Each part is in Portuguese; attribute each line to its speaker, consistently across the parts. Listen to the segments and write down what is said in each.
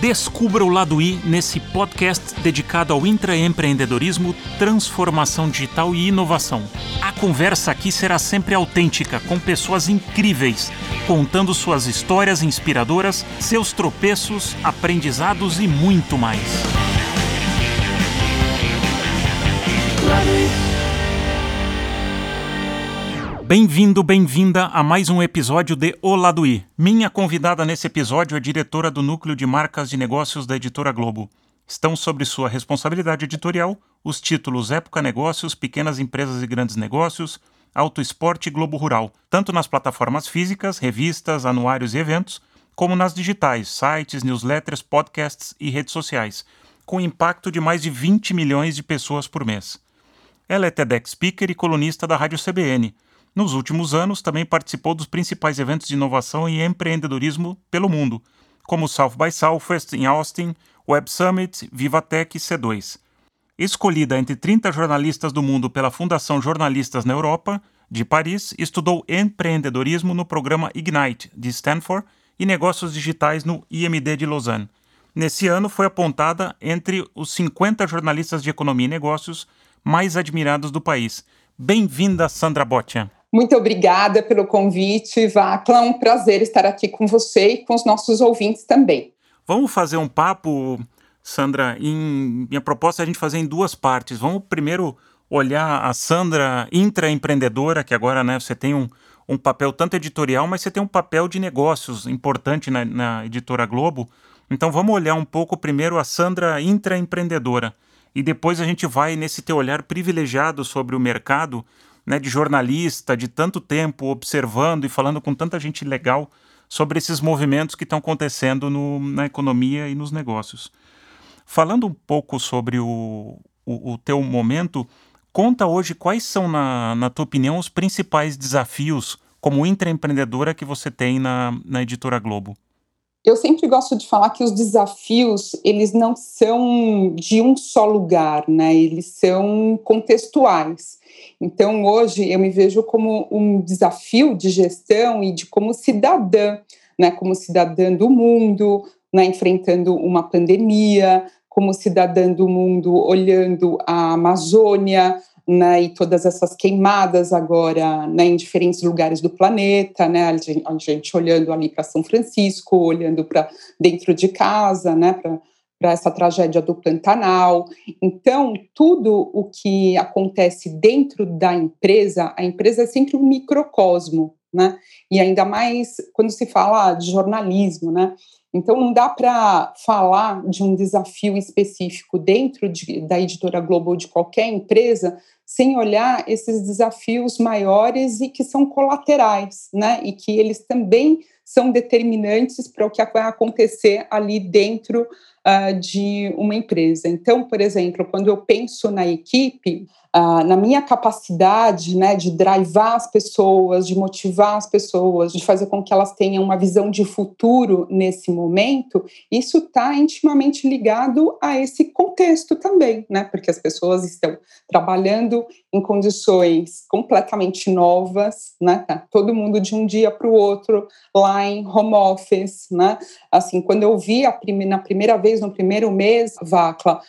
Speaker 1: Descubra o lado I nesse podcast dedicado ao intraempreendedorismo, transformação digital e inovação. A conversa aqui será sempre autêntica, com pessoas incríveis, contando suas histórias inspiradoras, seus tropeços, aprendizados e muito mais. Bem-vindo, bem-vinda a mais um episódio de O Lado I. Minha convidada nesse episódio é diretora do Núcleo de Marcas de Negócios da Editora Globo. Estão sob sua responsabilidade editorial os títulos Época Negócios, Pequenas Empresas e Grandes Negócios, Auto Esporte e Globo Rural, tanto nas plataformas físicas, revistas, anuários e eventos, como nas digitais, sites, newsletters, podcasts e redes sociais, com impacto de mais de 20 milhões de pessoas por mês. Ela é TEDx Speaker e colunista da Rádio CBN nos últimos anos, também participou dos principais eventos de inovação e empreendedorismo pelo mundo, como o South by Southwest em Austin, Web Summit, Vivatech e C2. Escolhida entre 30 jornalistas do mundo pela Fundação Jornalistas na Europa, de Paris, estudou empreendedorismo no programa Ignite, de Stanford, e negócios digitais no IMD de Lausanne. Nesse ano, foi apontada entre os 50 jornalistas de economia e negócios mais admirados do país. Bem-vinda, Sandra Bottia.
Speaker 2: Muito obrigada pelo convite, Vacla. Um prazer estar aqui com você e com os nossos ouvintes também.
Speaker 1: Vamos fazer um papo, Sandra. Em, minha proposta é a gente fazer em duas partes. Vamos primeiro olhar a Sandra intraempreendedora, que agora né, você tem um, um papel tanto editorial, mas você tem um papel de negócios importante na, na editora Globo. Então vamos olhar um pouco primeiro a Sandra intraempreendedora e depois a gente vai nesse teu olhar privilegiado sobre o mercado né, de jornalista, de tanto tempo observando e falando com tanta gente legal sobre esses movimentos que estão acontecendo no, na economia e nos negócios. Falando um pouco sobre o, o, o teu momento, conta hoje quais são, na, na tua opinião, os principais desafios como intraempreendedora que você tem na, na Editora Globo.
Speaker 2: Eu sempre gosto de falar que os desafios, eles não são de um só lugar, né? Eles são contextuais. Então, hoje eu me vejo como um desafio de gestão e de como cidadã, né? Como cidadã do mundo, né? Enfrentando uma pandemia, como cidadã do mundo, olhando a Amazônia, né, e todas essas queimadas agora né, em diferentes lugares do planeta, né, a gente, a gente olhando ali para São Francisco, olhando para dentro de casa, né, para essa tragédia do Pantanal. Então, tudo o que acontece dentro da empresa, a empresa é sempre um microcosmo, né, e ainda mais quando se fala de jornalismo, né, então, não dá para falar de um desafio específico dentro de, da editora Globo ou de qualquer empresa sem olhar esses desafios maiores e que são colaterais, né? E que eles também são determinantes para o que vai acontecer ali dentro uh, de uma empresa. Então, por exemplo, quando eu penso na equipe, uh, na minha capacidade né, de drivar as pessoas, de motivar as pessoas, de fazer com que elas tenham uma visão de futuro nesse momento, isso está intimamente ligado a esse contexto também, né? Porque as pessoas estão trabalhando em condições completamente novas, né? Tá todo mundo de um dia para o outro lá em home office, né? Assim, quando eu vi a prime na primeira vez, no primeiro mês, Vacla,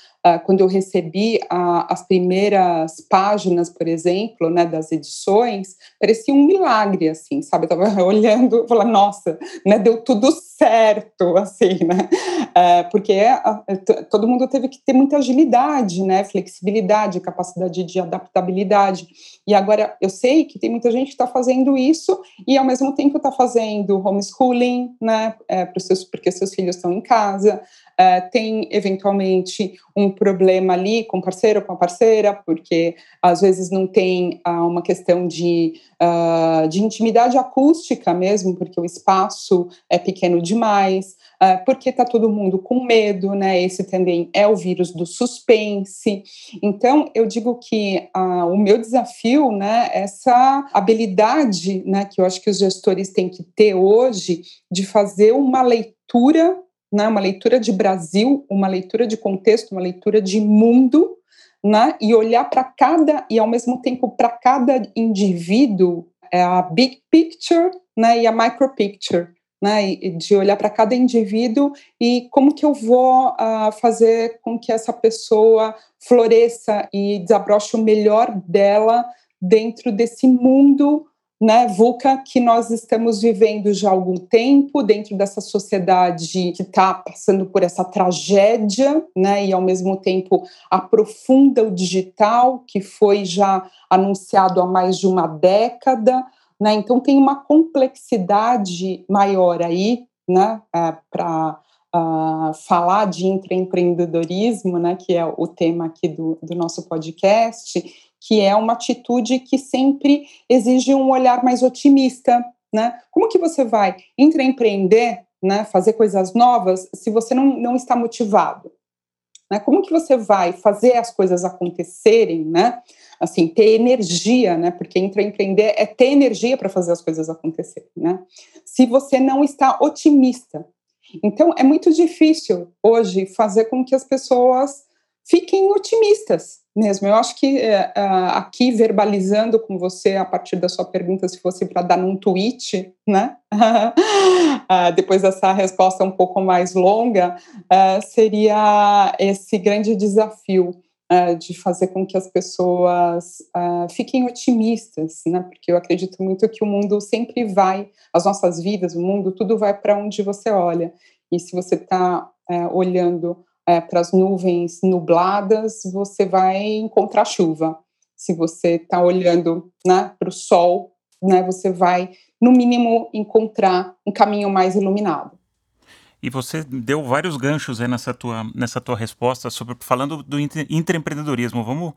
Speaker 2: quando eu recebi a, as primeiras páginas, por exemplo, né, das edições, parecia um milagre, assim, sabe? Eu estava olhando, falando, nossa, né, deu tudo certo, assim, né? Uh, porque uh, todo mundo teve que ter muita agilidade, né? Flexibilidade, capacidade de adaptabilidade. E agora eu sei que tem muita gente que está fazendo isso e ao mesmo tempo está fazendo homeschooling, né? É, seus, porque seus filhos estão em casa. Uh, tem eventualmente um problema ali com o parceiro com a parceira, porque às vezes não tem uh, uma questão de, uh, de intimidade acústica mesmo, porque o espaço é pequeno demais, porque está todo mundo com medo, né? Esse também é o vírus do suspense. Então, eu digo que o meu desafio, né, essa habilidade, né, que eu acho que os gestores têm que ter hoje de fazer uma leitura né, uma leitura de Brasil, uma leitura de contexto, uma leitura de mundo, né, e olhar para cada, e ao mesmo tempo para cada indivíduo, é a big picture né, e a micro picture. né, de olhar para cada indivíduo e como que eu vou uh, fazer com que essa pessoa floresça e desabroche o melhor dela dentro desse mundo né, VUCA, que nós estamos vivendo já há algum tempo, dentro dessa sociedade que está passando por essa tragédia, né, e ao mesmo tempo aprofunda o digital, que foi já anunciado há mais de uma década. Né, então, tem uma complexidade maior aí né, é, para uh, ah, falar de intraempreendedorismo, né, que é o tema aqui do, do nosso podcast, que é uma atitude que sempre exige um olhar mais otimista, né? Como que você vai empreender, né, fazer coisas novas, se você não, não está motivado? Né? Como que você vai fazer as coisas acontecerem, né? Assim, ter energia, né? Porque empreender é ter energia para fazer as coisas acontecerem, né? Se você não está otimista. Então, é muito difícil hoje fazer com que as pessoas fiquem otimistas, mesmo. Eu acho que é, é, aqui, verbalizando com você, a partir da sua pergunta, se fosse para dar num tweet, né? uh, depois dessa resposta um pouco mais longa, uh, seria esse grande desafio de fazer com que as pessoas fiquem otimistas, né? Porque eu acredito muito que o mundo sempre vai, as nossas vidas, o mundo, tudo vai para onde você olha. E se você está olhando é, para as nuvens nubladas, você vai encontrar chuva. Se você está olhando né, para o sol, né, você vai, no mínimo, encontrar um caminho mais iluminado.
Speaker 1: E você deu vários ganchos nessa, tua, nessa tua resposta sobre falando do intraempreendedorismo. Vamos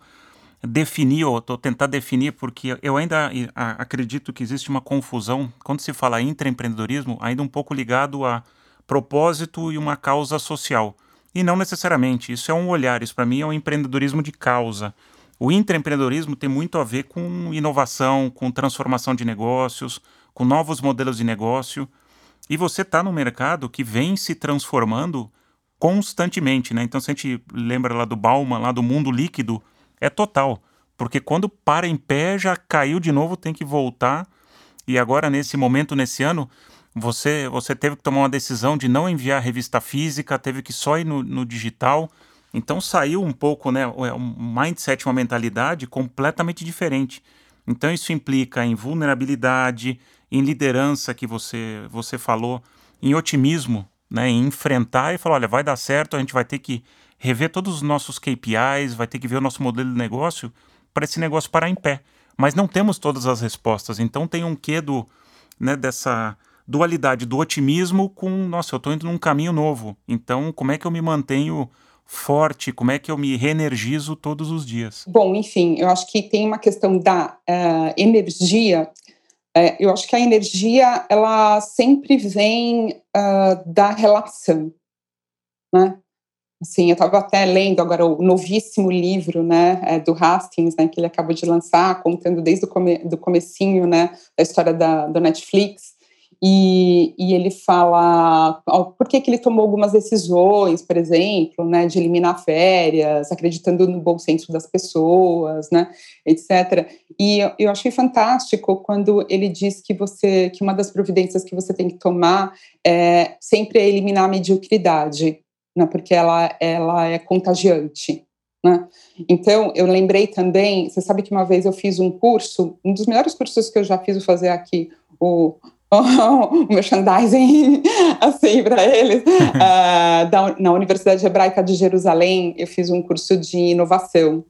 Speaker 1: definir, ou tentar definir, porque eu ainda acredito que existe uma confusão quando se fala intraempreendedorismo, ainda um pouco ligado a propósito e uma causa social. E não necessariamente, isso é um olhar, isso para mim é um empreendedorismo de causa. O intraempreendedorismo tem muito a ver com inovação, com transformação de negócios, com novos modelos de negócio. E você está no mercado que vem se transformando constantemente, né? Então, se a gente lembra lá do Bauman, lá do mundo líquido, é total. Porque quando para em pé, já caiu de novo, tem que voltar. E agora, nesse momento, nesse ano, você, você teve que tomar uma decisão de não enviar revista física, teve que só ir no, no digital. Então saiu um pouco, né, um mindset, uma mentalidade completamente diferente. Então isso implica em vulnerabilidade, em liderança que você, você falou, em otimismo, né, em enfrentar e falar, olha, vai dar certo, a gente vai ter que rever todos os nossos KPIs, vai ter que ver o nosso modelo de negócio para esse negócio parar em pé. Mas não temos todas as respostas, então tem um quê do, né, dessa dualidade do otimismo com, nossa, eu estou indo num caminho novo. Então, como é que eu me mantenho forte? Como é que eu me reenergizo todos os dias?
Speaker 2: Bom, enfim, eu acho que tem uma questão da uh, energia. Uh, eu acho que a energia, ela sempre vem uh, da relação, né? Assim, eu estava até lendo agora o novíssimo livro, né, é, do Hastings, né, que ele acabou de lançar, contando desde o come, do comecinho, né, da história da, do Netflix, e, e, ele fala por que, que ele tomou algumas decisões, por exemplo, né, de eliminar férias, acreditando no bom senso das pessoas, né, etc. E eu, achei fantástico quando ele diz que você que uma das providências que você tem que tomar é sempre é eliminar a mediocridade, né, porque ela, ela é contagiante. Né? Então, eu lembrei também, você sabe que uma vez eu fiz um curso, um dos melhores cursos que eu já fiz, fazer aqui o o merchandising assim para eles. Uh, da, na Universidade Hebraica de Jerusalém, eu fiz um curso de inovação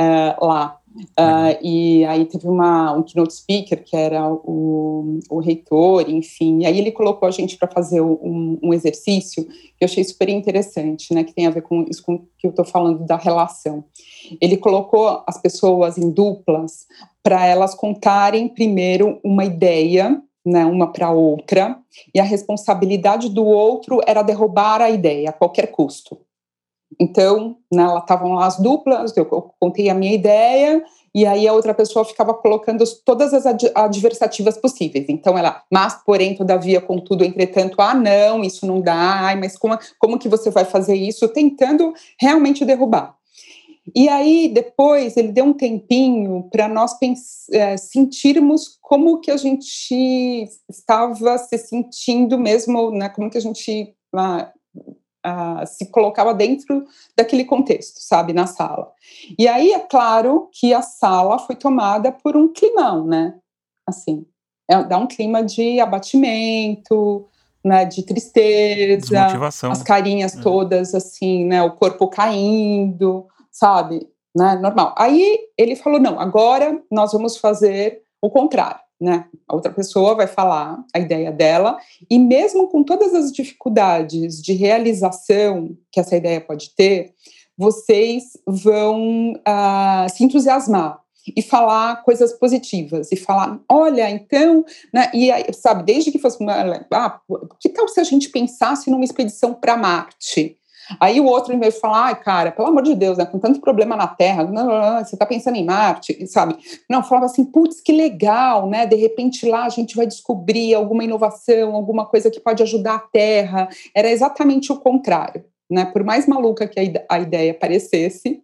Speaker 2: uh, lá. Uh, e aí teve uma, um keynote speaker, que era o, o reitor, enfim, e aí ele colocou a gente para fazer um, um, exercício que eu achei super interessante, né, que tem a ver com isso com que eu estou falando da relação. Ele colocou as pessoas em duplas para elas contarem primeiro uma ideia né, uma para outra, e a responsabilidade do outro era derrubar a ideia a qualquer custo. Então, né, estavam lá as duplas, eu contei a minha ideia, e aí a outra pessoa ficava colocando todas as adversativas possíveis. Então ela, mas porém, todavia, contudo, entretanto, ah, não, isso não dá, ai, mas como, como que você vai fazer isso? Tentando realmente derrubar. E aí, depois, ele deu um tempinho para nós é, sentirmos como que a gente estava se sentindo mesmo, né, como que a gente se colocava dentro daquele contexto, sabe, na sala. E aí, é claro que a sala foi tomada por um climão, né, assim, é, dá um clima de abatimento, né, de tristeza, as carinhas é. todas assim, né, o corpo caindo, sabe? Né? Normal. Aí ele falou: não, agora nós vamos fazer o contrário. Né? A outra pessoa vai falar a ideia dela, e mesmo com todas as dificuldades de realização que essa ideia pode ter, vocês vão uh, se entusiasmar e falar coisas positivas e falar, olha, então, né, e aí, sabe, desde que fosse ah, que tal se a gente pensasse numa expedição para Marte? Aí o outro veio falar, ai, cara, pelo amor de Deus, né, com tanto problema na Terra, não, não, não, você está pensando em Marte, sabe? Não, falava assim, putz, que legal, né? De repente lá a gente vai descobrir alguma inovação, alguma coisa que pode ajudar a Terra. Era exatamente o contrário, né? Por mais maluca que a ideia parecesse,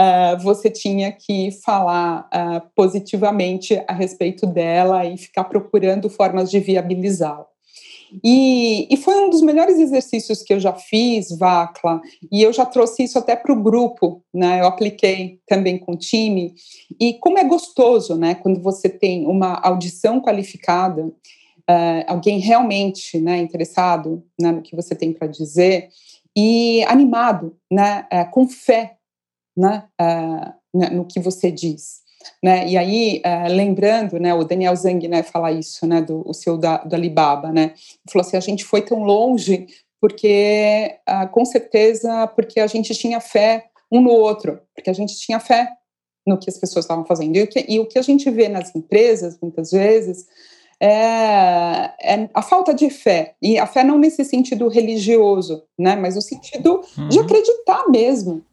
Speaker 2: Uh, você tinha que falar uh, positivamente a respeito dela e ficar procurando formas de viabilizá-la. E, e, foi um dos melhores exercícios que eu já fiz, Vacla, e eu já trouxe isso até para o grupo, né? Eu apliquei também com o time. E como é gostoso, né? Quando você tem uma audição qualificada, uh, alguém realmente né, interessado né, no que você tem para dizer e animado, né? Uh, com fé né, uh, no que você diz. Né? E aí, uh, lembrando, né, o Daniel Zhang né, fala isso, né, do o seu da, do Alibaba, né, falou assim, a gente foi tão longe porque, uh, com certeza, porque a gente tinha fé um no outro, porque a gente tinha fé no que as pessoas estavam fazendo. E o que, e o que a gente vê nas empresas, muitas vezes, é, é, a falta de fé. E a fé não nesse sentido religioso, né, mas no sentido uhum. de acreditar mesmo.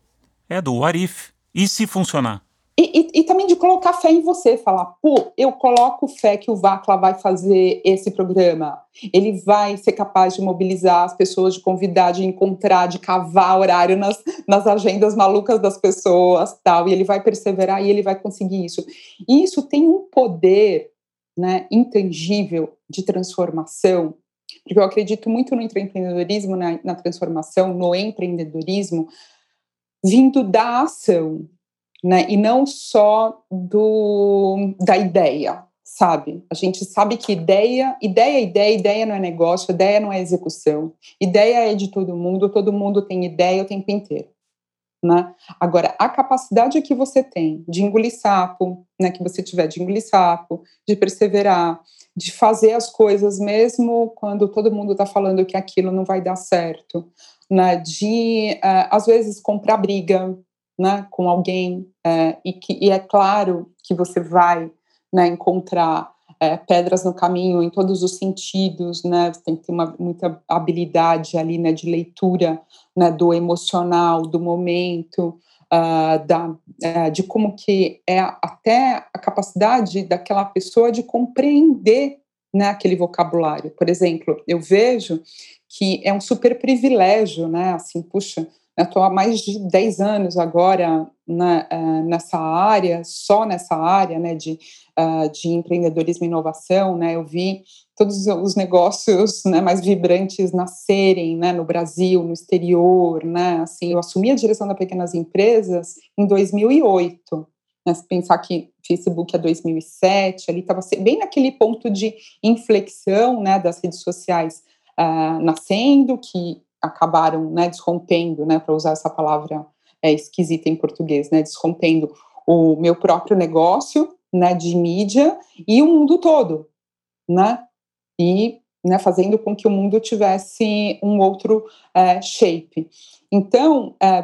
Speaker 1: É do what if. E se funcionar?
Speaker 2: E, e, e, também de colocar fé em você, falar, pô, eu coloco fé que o Vacla vai fazer esse programa. Ele vai ser capaz de mobilizar as pessoas, de convidar, de encontrar, de cavar horário nas, nas agendas malucas das pessoas, tal, e ele vai perseverar e ele vai conseguir isso. E isso tem um poder né, intangível de transformação, porque eu acredito muito no empreendedorismo, na, na transformação, no empreendedorismo, vindo da ação, né? E não só do da ideia, sabe? A gente sabe que ideia, ideia, ideia, ideia não é negócio, ideia não é execução. Ideia é de todo mundo, todo mundo tem ideia o tempo inteiro. Né? Agora, a capacidade que você tem de engolir sapo, né, que você tiver de engolir sapo, de perseverar, de fazer as coisas mesmo quando todo mundo está falando que aquilo não vai dar certo, né, de, uh, às vezes, comprar briga, né, com alguém é, e, que, e é claro que você vai né, encontrar é, pedras no caminho em todos os sentidos, né? Você tem que ter uma, muita habilidade ali, né, de leitura, né, do emocional, do momento, uh, da, uh, de como que é até a capacidade daquela pessoa de compreender, né, aquele vocabulário. Por exemplo, eu vejo que é um super privilégio, né? Assim, puxa, Estou há mais de 10 anos agora na, uh, nessa área, só nessa área né, de, uh, de empreendedorismo e inovação. Né, eu vi todos os negócios né, mais vibrantes nascerem né, no Brasil, no exterior. Né, assim, eu assumi a direção das pequenas empresas em 2008. Né, se pensar que Facebook é 2007, ali estava bem naquele ponto de inflexão né, das redes sociais uh, nascendo, que acabaram né, desrompendo, né, para usar essa palavra é, esquisita em português, né, desrompendo o meu próprio negócio né, de mídia e o mundo todo, né, e né, fazendo com que o mundo tivesse um outro é, shape. Então, é,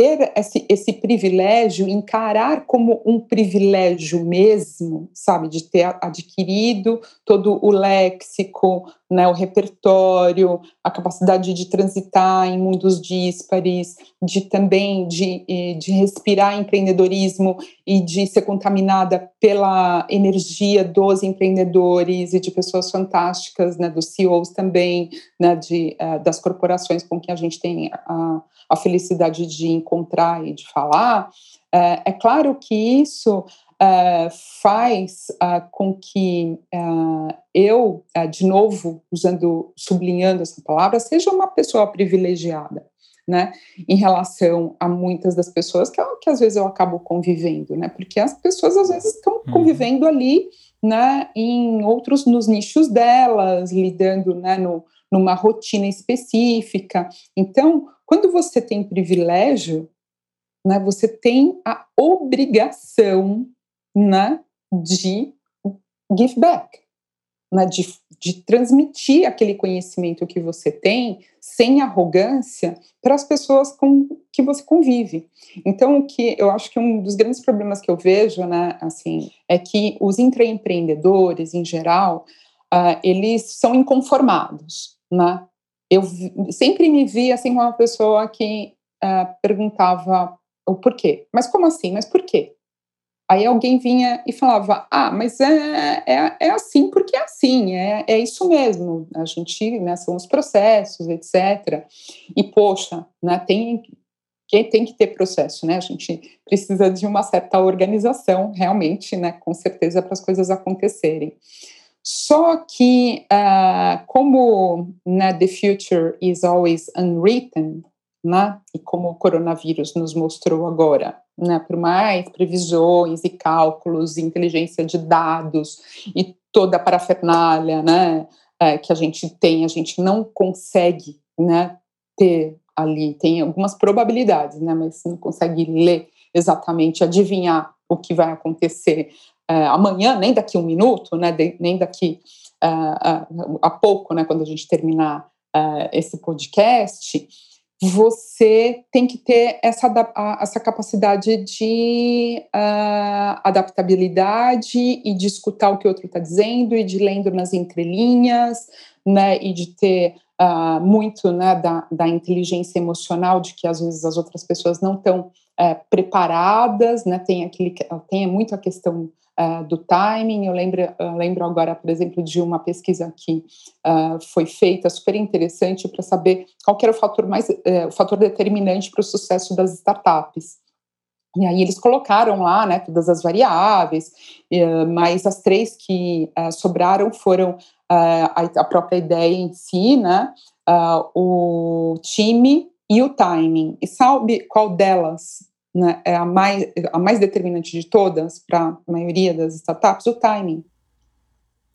Speaker 2: ter esse, esse privilégio, encarar como um privilégio mesmo, sabe, de ter adquirido todo o léxico, né, o repertório, a capacidade de transitar em mundos díspares, de também de, de respirar empreendedorismo e de ser contaminada pela energia dos empreendedores e de pessoas fantásticas, né, dos CEOs também, né, de, uh, das corporações com que a gente tem a, a felicidade de encontrar e de falar, é, é claro que isso é, faz é, com que é, eu, é, de novo, usando, sublinhando essa palavra, seja uma pessoa privilegiada. Né, em relação a muitas das pessoas que, que às vezes eu acabo convivendo, né, porque as pessoas às vezes estão uhum. convivendo ali, né, em outros, nos nichos delas, lidando, né, no, numa rotina específica. Então, quando você tem privilégio, né, você tem a obrigação né, de give back, né, de, de transmitir aquele conhecimento que você tem sem arrogância para as pessoas com que você convive. Então, o que eu acho que um dos grandes problemas que eu vejo, né, assim, é que os intraempreendedores, em geral, uh, eles são inconformados, né? Eu sempre me vi assim uma pessoa que uh, perguntava o porquê. Mas como assim? Mas por quê? Aí alguém vinha e falava: Ah, mas é, é, é assim porque é assim, é, é isso mesmo. A gente, né, são os processos, etc. E, poxa, né, tem, tem que ter processo, né? A gente precisa de uma certa organização, realmente, né, com certeza, para as coisas acontecerem. Só que, uh, como né, the future is always unwritten, né, e como o coronavírus nos mostrou agora, né, por mais previsões e cálculos, e inteligência de dados e toda a parafernália né, é, que a gente tem, a gente não consegue né, ter ali, tem algumas probabilidades, né, mas não consegue ler exatamente, adivinhar o que vai acontecer uh, amanhã, nem daqui um minuto, né, de, nem daqui uh, uh, a pouco, né, quando a gente terminar esse podcast, você tem que ter essa, essa capacidade de adaptabilidade e de escutar o que o outro está dizendo e de lendo nas entrelinhas, né, e de ter Uh, muito né, da, da, inteligência emocional, de que às vezes as outras pessoas não estão é, preparadas, né, tem, aquele, tem muito a questão uh, do timing. Eu lembro, eu lembro agora, por exemplo, de uma pesquisa que uh, foi feita super interessante para saber qual era o fator mais, uh, o fator determinante para o sucesso das startups. E aí eles colocaram lá, né, todas as variáveis, mas as três que sobraram foram a, a, própria ideia em si, né, o time e o timing. E sabe qual delas né, é a mais, a mais determinante de todas para a maioria das startups, o timing.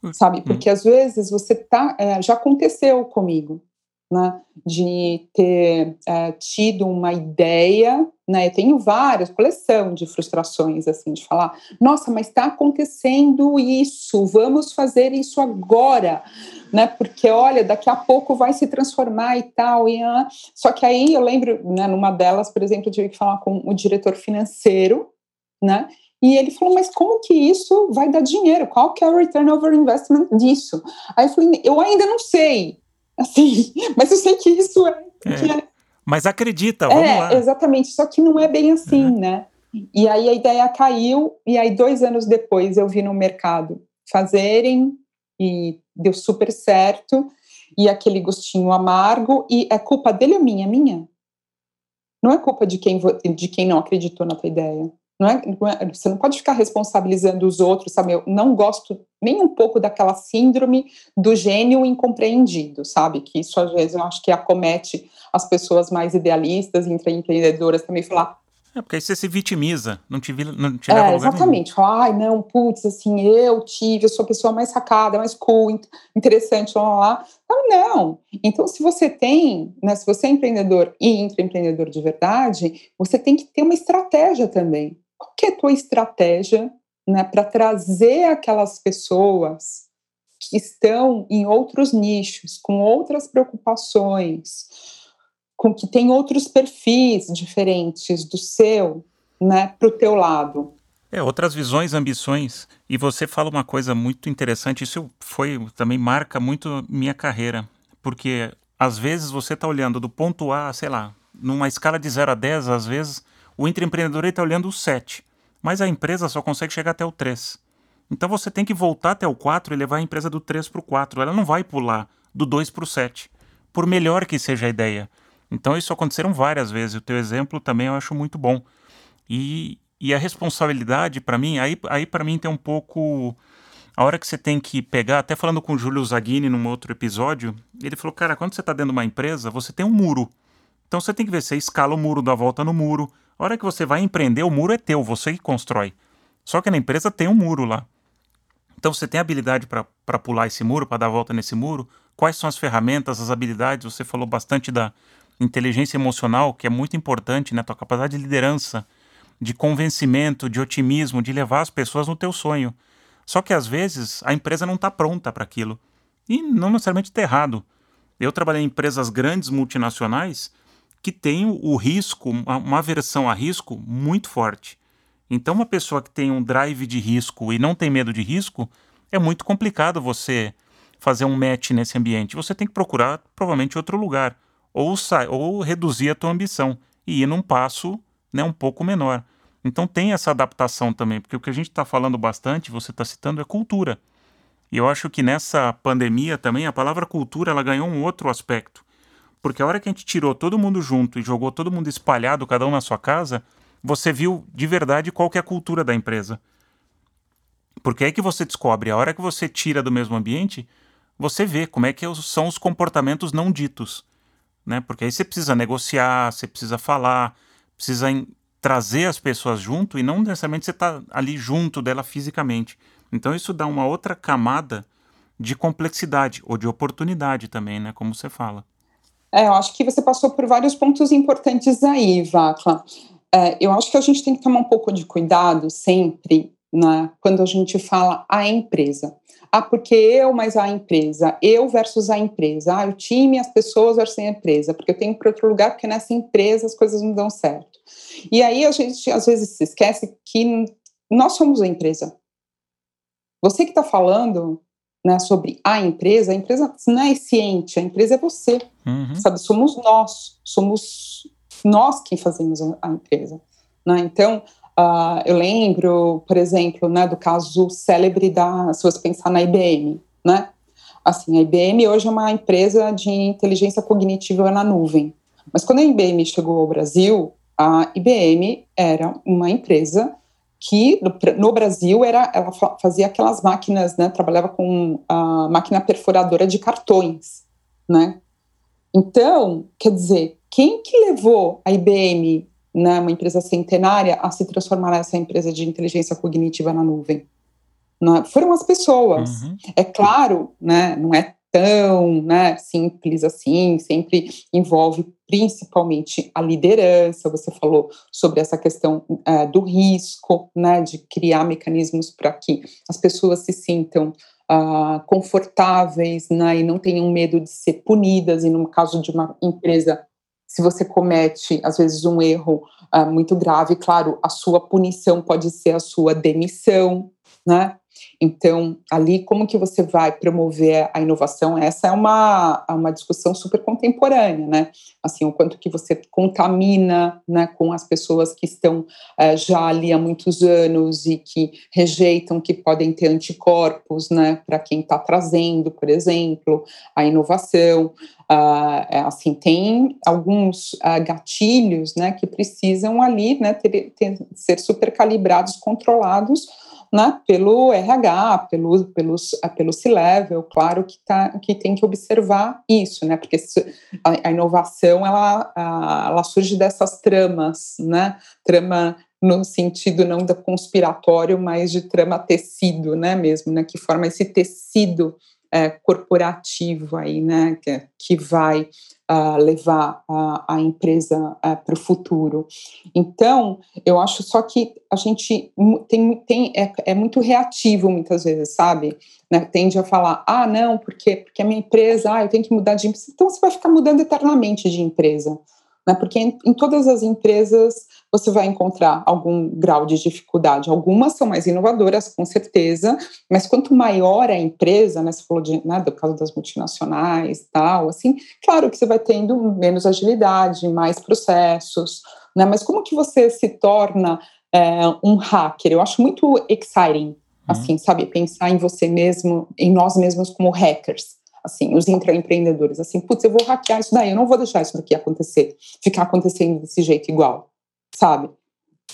Speaker 2: Hum. Sabe? Porque às vezes você tá. É, já aconteceu comigo né, de ter é, tido uma ideia, né, eu tenho várias, coleção de frustrações, assim, de falar, nossa, mas está acontecendo isso, vamos fazer isso agora, né, porque, olha, daqui a pouco vai se transformar e tal, e, ah, só que aí eu lembro, né, numa delas, por exemplo, eu tive que falar com o diretor financeiro, né, e ele falou, mas como que isso vai dar dinheiro? Qual que é o return over investment disso? Aí eu falei, eu ainda não sei, Assim, mas eu sei que isso é.
Speaker 1: é. é mas acredita, vamos
Speaker 2: é,
Speaker 1: lá.
Speaker 2: Exatamente, só que não é bem assim, uhum. né? E aí a ideia caiu, e aí dois anos depois eu vi no mercado fazerem, e deu super certo, e aquele gostinho amargo, e é culpa dele ou minha? Minha. Não é culpa de quem, de quem não acreditou na tua ideia. Não é, não é, você não pode ficar responsabilizando os outros, sabe? Eu não gosto nem um pouco daquela síndrome do gênio incompreendido, sabe? Que isso às vezes eu acho que acomete as pessoas mais idealistas, empreendedoras também, falar,
Speaker 1: é, porque aí você se vitimiza, não te, não te leva é,
Speaker 2: Exatamente. Fala, ai, não, putz, assim, eu tive, eu sou a pessoa mais sacada, mais cool, interessante, lá, lá, lá. Não, não. Então, se você tem, né, se você é empreendedor e intraempreendedor de verdade, você tem que ter uma estratégia também. Qual que é a tua estratégia né, para trazer aquelas pessoas que estão em outros nichos, com outras preocupações, com que tem outros perfis diferentes do seu, né, para o teu lado.
Speaker 1: É, outras visões, ambições. E você fala uma coisa muito interessante, isso foi também marca muito minha carreira, porque às vezes você está olhando do ponto A, sei lá, numa escala de 0 a 10, às vezes o empreendedor está olhando o 7, mas a empresa só consegue chegar até o 3. Então você tem que voltar até o 4 e levar a empresa do 3 para o 4. Ela não vai pular do 2 para o 7, por melhor que seja a ideia. Então isso aconteceram várias vezes. O teu exemplo também eu acho muito bom. E, e a responsabilidade para mim, aí, aí para mim tem um pouco a hora que você tem que pegar, até falando com o Júlio Zaghini num outro episódio, ele falou, cara, quando você está dentro de uma empresa, você tem um muro. Então você tem que ver, você escala o muro, dá volta no muro. A hora que você vai empreender, o muro é teu, você que constrói. Só que na empresa tem um muro lá. Então você tem habilidade para pular esse muro, para dar a volta nesse muro? Quais são as ferramentas, as habilidades? Você falou bastante da inteligência emocional, que é muito importante, né? Tua capacidade de liderança, de convencimento, de otimismo, de levar as pessoas no teu sonho. Só que às vezes a empresa não está pronta para aquilo. E não necessariamente está errado. Eu trabalhei em empresas grandes multinacionais que têm o risco, uma aversão a risco muito forte. Então, uma pessoa que tem um drive de risco e não tem medo de risco, é muito complicado você fazer um match nesse ambiente. Você tem que procurar provavelmente outro lugar, ou, ou reduzir a tua ambição e ir num passo né, um pouco menor. Então tem essa adaptação também, porque o que a gente está falando bastante, você está citando, é cultura. E eu acho que nessa pandemia também a palavra cultura ela ganhou um outro aspecto. Porque a hora que a gente tirou todo mundo junto e jogou todo mundo espalhado, cada um na sua casa, você viu de verdade qual que é a cultura da empresa. Porque é que você descobre, a hora que você tira do mesmo ambiente, você vê como é que são os comportamentos não ditos. Né? Porque aí você precisa negociar, você precisa falar, precisa trazer as pessoas junto e não necessariamente você está ali junto dela fisicamente. Então isso dá uma outra camada de complexidade ou de oportunidade também, né? Como você fala.
Speaker 2: É, eu acho que você passou por vários pontos importantes aí, Vacla. É, eu acho que a gente tem que tomar um pouco de cuidado sempre né, quando a gente fala a empresa. Ah, porque eu mais a empresa, eu versus a empresa, ah, o time, as pessoas versus a empresa, porque eu tenho para outro lugar, porque nessa empresa as coisas não dão certo. E aí a gente às vezes se esquece que nós somos a empresa. Você que está falando né, sobre a empresa, a empresa não é ciente, a empresa é você, uhum. sabe? Somos nós, somos nós quem fazemos a, empresa. Né? Então, Uh, eu lembro, por exemplo, né, do caso célebre da, se você pensar na IBM, né? Assim, a IBM hoje é uma empresa de inteligência cognitiva na nuvem. Mas quando a IBM chegou ao Brasil, a IBM era uma empresa que no Brasil era, ela fazia aquelas máquinas, né, trabalhava com a máquina perfuradora de cartões, né? Então, quer dizer, quem que levou a IBM né, uma empresa centenária, a se transformar nessa empresa de inteligência cognitiva na nuvem. Não, é? foram as pessoas. Uhum. É claro, né, não é tão né, simples assim, sempre envolve principalmente a liderança. Você falou sobre essa questão uh, do risco, né, de criar mecanismos para que as pessoas se sintam uh, confortáveis né, e não tenham medo de ser punidas. E no caso de uma empresa se você comete, às vezes, um erro uh, muito grave, claro, a sua punição pode ser a sua demissão, né? Então, ali, como que você vai promover a inovação? Essa é uma, uma discussão super contemporânea, né? Assim, o quanto que você contamina né, com as pessoas que estão uh, já ali há muitos anos e que rejeitam que podem ter anticorpos, né? Para quem está trazendo, por exemplo, a inovação. Uh, assim, tem alguns uh, gatilhos, né? Que precisam ali, né? Ter, ter, ser super calibrados, controlados, né, pelo RH, pelo, pelos, pelo C-Level, claro que, tá, que tem que observar isso, né, porque a, inovação, ela, ela surge dessas tramas, né, trama no sentido não da conspiratório, mas de trama tecido, né, mesmo, né, que forma esse tecido é, corporativo aí, né, que, que vai uh, levar a, a empresa uh, para o futuro. Então, eu acho só que a gente tem, tem é, é muito reativo muitas vezes, sabe? Né? Tende a falar, ah, não, porque, porque a minha empresa, ah, eu tenho que mudar de empresa. Então, você vai ficar mudando eternamente de empresa né? Porque em, em, todas as empresas você vai encontrar algum grau de dificuldade. Algumas são mais inovadoras, com certeza, mas quanto maior a empresa, né? Você falou de, né, do caso das multinacionais tal, assim, claro que você vai tendo menos agilidade, mais processos, né? Mas como que você se torna é, um hacker? Eu acho muito exciting, uhum. assim, sabe? Pensar em você mesmo, em nós mesmos como hackers assim, os intraempreendedores, assim, putz, eu vou hackear isso daí, eu não vou deixar isso daqui acontecer, ficar acontecendo desse jeito igual, sabe?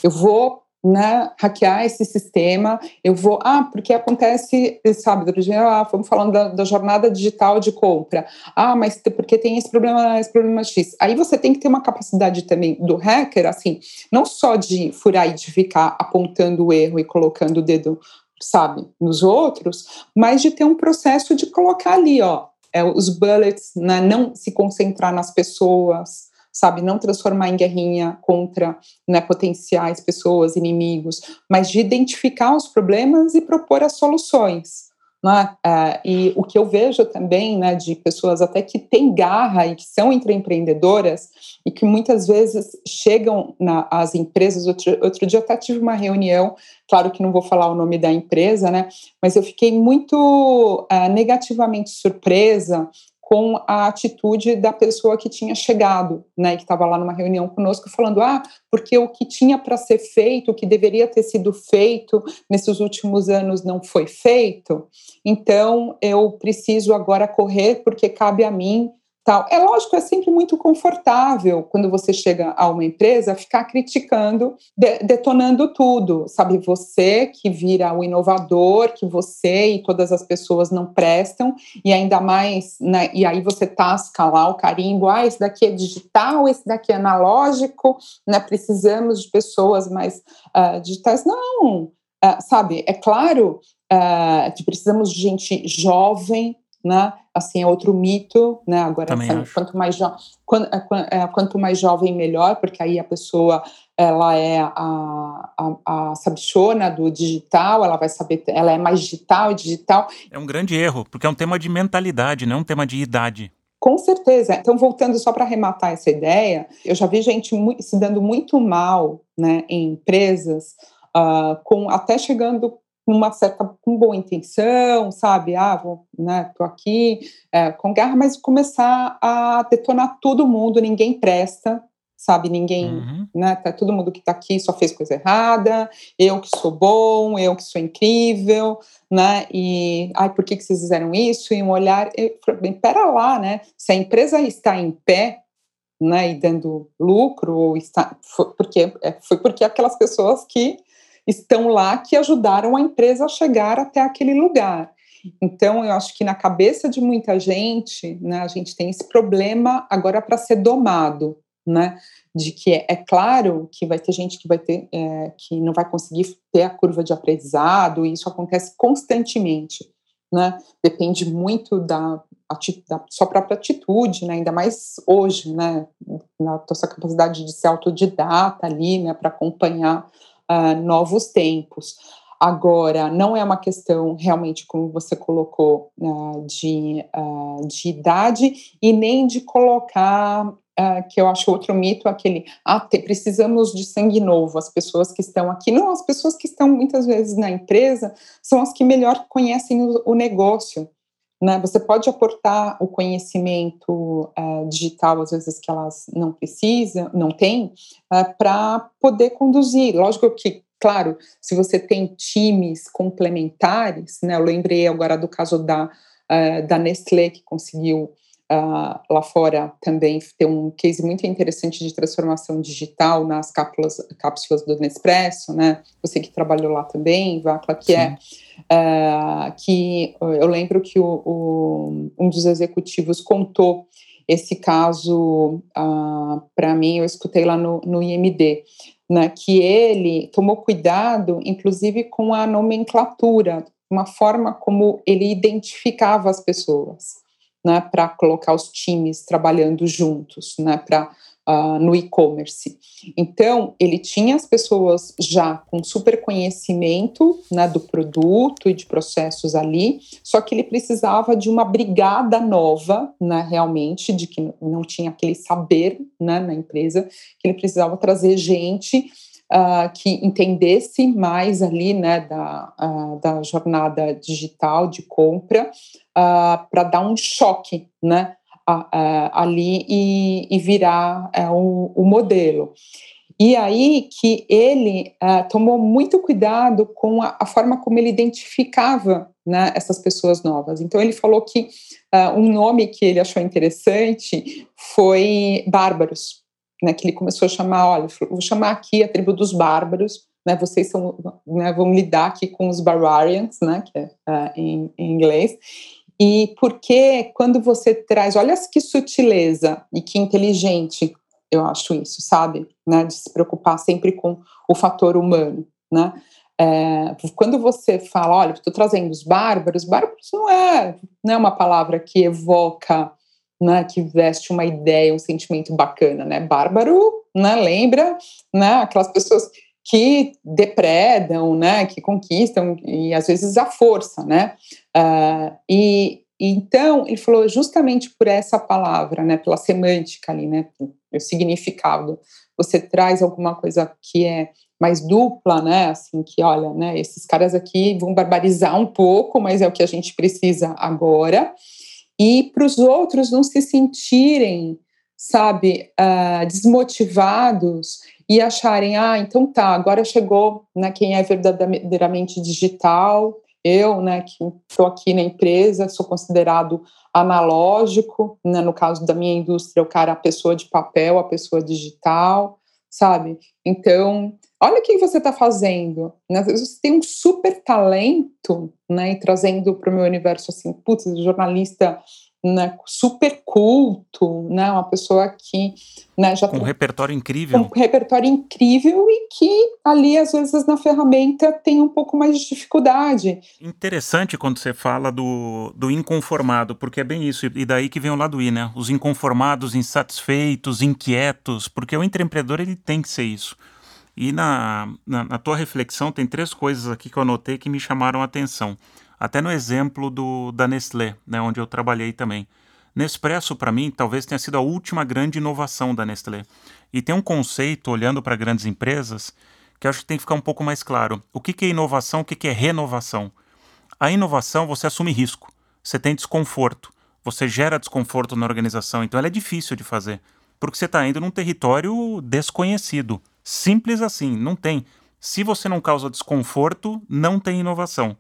Speaker 2: Eu vou né, hackear esse sistema, eu vou, ah, porque acontece, sabe, outro dia, ah, vamos falando da, da, jornada digital de compra, ah, mas porque tem esse problema, esse problema X. Aí você tem que ter uma capacidade também do hacker, assim, não só de furar e de ficar apontando o erro e colocando o dedo, sabe, nos outros, mas de ter um processo de colocar ali, ó, é, os bullets, né, não se concentrar nas pessoas, sabe? Não transformar em guerrinha contra né, potenciais pessoas, inimigos, mas de identificar os problemas e propor as soluções. Né? Uh, e o que eu vejo também né, de pessoas até que têm garra e que são empreendedoras e que muitas vezes chegam às empresas. Outro, outro dia até tive uma reunião, claro que não vou falar o nome da empresa, né, mas eu fiquei muito uh, negativamente surpresa com a atitude da pessoa que tinha chegado, né, que estava lá numa reunião conosco, falando: ah, porque o que tinha para ser feito, o que deveria ter sido feito nesses últimos anos não foi feito, então eu preciso agora correr porque cabe a mim Tal. É lógico, é sempre muito confortável quando você chega a uma empresa ficar criticando, de, detonando tudo, sabe? Você que vira o inovador, que você e todas as pessoas não prestam, e ainda mais, né? E aí você tasca lá o carimbo, ah, esse daqui é digital, esse daqui é analógico, né? Precisamos de pessoas mais uh, digitais. Não, uh, sabe? É claro uh, que precisamos de gente jovem, né? Assim, é outro mito, né? Agora, sabe, quanto mais quanto, é, é, quanto mais jovem, melhor, porque aí a pessoa ela é a, a, a sabichona do digital, ela vai saber, ela é mais digital e digital.
Speaker 1: É um grande erro, porque é um tema de mentalidade, não é um tema de idade.
Speaker 2: Com certeza. Então, voltando só para arrematar essa ideia, eu já vi gente se dando muito mal né, em empresas, uh, com até chegando com uma certa com boa intenção, sabe? Ah, vou, né, tô aqui é, com guerra, mas começar a detonar todo mundo, ninguém presta, sabe? Ninguém, uhum. né? Tá, todo mundo que tá aqui só fez coisa errada, eu que sou bom, eu que sou incrível, né? E, ai, por que, que vocês fizeram isso? E um olhar, eu, bem, pera lá, né? Se a empresa está em pé, né, e dando lucro, ou está, foi porque, é, foi porque aquelas pessoas que estão lá que ajudaram a empresa a chegar até aquele lugar. Então, eu acho que na cabeça de muita gente, né, a gente tem esse problema agora para ser domado, né? De que é, é, claro que vai ter gente que vai ter é, que não vai conseguir ter a curva de aprendizado, e isso acontece constantemente, né? Depende muito da, da sua própria atitude, né? Ainda mais hoje, né? Na sua capacidade de ser autodidata ali, né? Para acompanhar novos tempos. Agora, não é uma questão realmente, como você colocou, uh, de, uh, de idade e nem de colocar, uh, que eu acho outro mito, aquele, ah, te, precisamos de sangue novo. As pessoas que estão aqui, não, as pessoas que estão muitas vezes na empresa são as que melhor conhecem o, o negócio. Né? Você pode aportar o conhecimento uh, digital, às vezes, que elas não precisam, não têm, uh, para poder conduzir. Lógico que, claro, se você tem times complementares, né? eu lembrei agora do caso da, uh, da Nestlé, que conseguiu Uh, lá fora também tem um case muito interessante de transformação digital nas cápsulas, cápsulas do Nespresso, né? Você que trabalhou lá também, Vacla, que é, Sim. é uh, que eu lembro que o, o, um dos executivos contou esse caso uh, ah, para mim, eu escutei lá no, no IMD, né, que ele tomou cuidado, inclusive, com a nomenclatura, uma forma como ele identificava as pessoas né, para colocar os times trabalhando juntos, né, para uh, ah, no e-commerce. Então, ele tinha as pessoas já com super conhecimento né, do produto e de processos ali, só que ele precisava de uma brigada nova, né, realmente, de que não tinha aquele saber né, na empresa, que ele precisava trazer gente Uh, que entendesse mais ali né, da, uh, da jornada digital de compra uh, ah, para dar um choque né, ali e, e virar o, o, modelo. E aí que ele tomou muito cuidado com a, a, forma como ele identificava né, essas pessoas novas. Então ele falou que uh, um nome que ele achou interessante foi bárbaros, né, que ele começou a chamar, olha, vou chamar aqui a tribo dos bárbaros, né, vocês são, né, vão lidar aqui com os barbarians, né, que é uh, em, em inglês, e porque quando você traz, olha que sutileza e que inteligente eu acho isso, sabe? Né, de se preocupar sempre com o fator humano, né? É, quando você fala, olha, estou trazendo os bárbaros, bárbaros não é, não é uma palavra que evoca, né, que veste uma ideia, um sentimento bacana, né? Bárbaro, né, lembra, né, aquelas pessoas que depredam, né, que conquistam e às vezes a força, né? Uh, e, então ele falou justamente por essa palavra, né, pela semântica ali, né, o significado, você traz alguma coisa que é mais dupla, né? Assim, que olha, né? Esses caras aqui vão barbarizar um pouco, mas é o que a gente precisa agora. E para os outros não se sentirem, sabe, uh, desmotivados e acharem, ah, então tá, agora chegou, né? Quem é verdadeiramente digital, eu, né? Que estou aqui na empresa, sou considerado analógico, né? No caso da minha indústria, o cara, a pessoa de papel, a pessoa digital, sabe? Então olha o que você está fazendo. Né? Você tem um super talento, né? E trazendo para o meu universo assim, putz, jornalista né, super culto, né, uma pessoa que né, já
Speaker 1: com um repertório incrível,
Speaker 2: um repertório incrível e que ali às vezes na ferramenta tem um pouco mais de dificuldade.
Speaker 1: Interessante quando você fala do, do inconformado, porque é bem isso e daí que vem o lado I, né? Os inconformados, insatisfeitos, inquietos, porque o empreendedor ele tem que ser isso. E na, na, na, tua reflexão tem três coisas aqui que eu anotei que me chamaram a atenção. Até no exemplo do, da Nestlé, né, onde eu trabalhei também. Nespresso, para mim, talvez tenha sido a última grande inovação da Nestlé. E tem um conceito, olhando para grandes empresas, que acho que tem que ficar um pouco mais claro. O que, que é inovação, o que, que é renovação? A inovação, você assume risco, você tem desconforto, você gera desconforto na organização, então ela é difícil de fazer, porque você está indo num território desconhecido. Simples assim, não tem. Se você não causa desconforto, não tem inovação.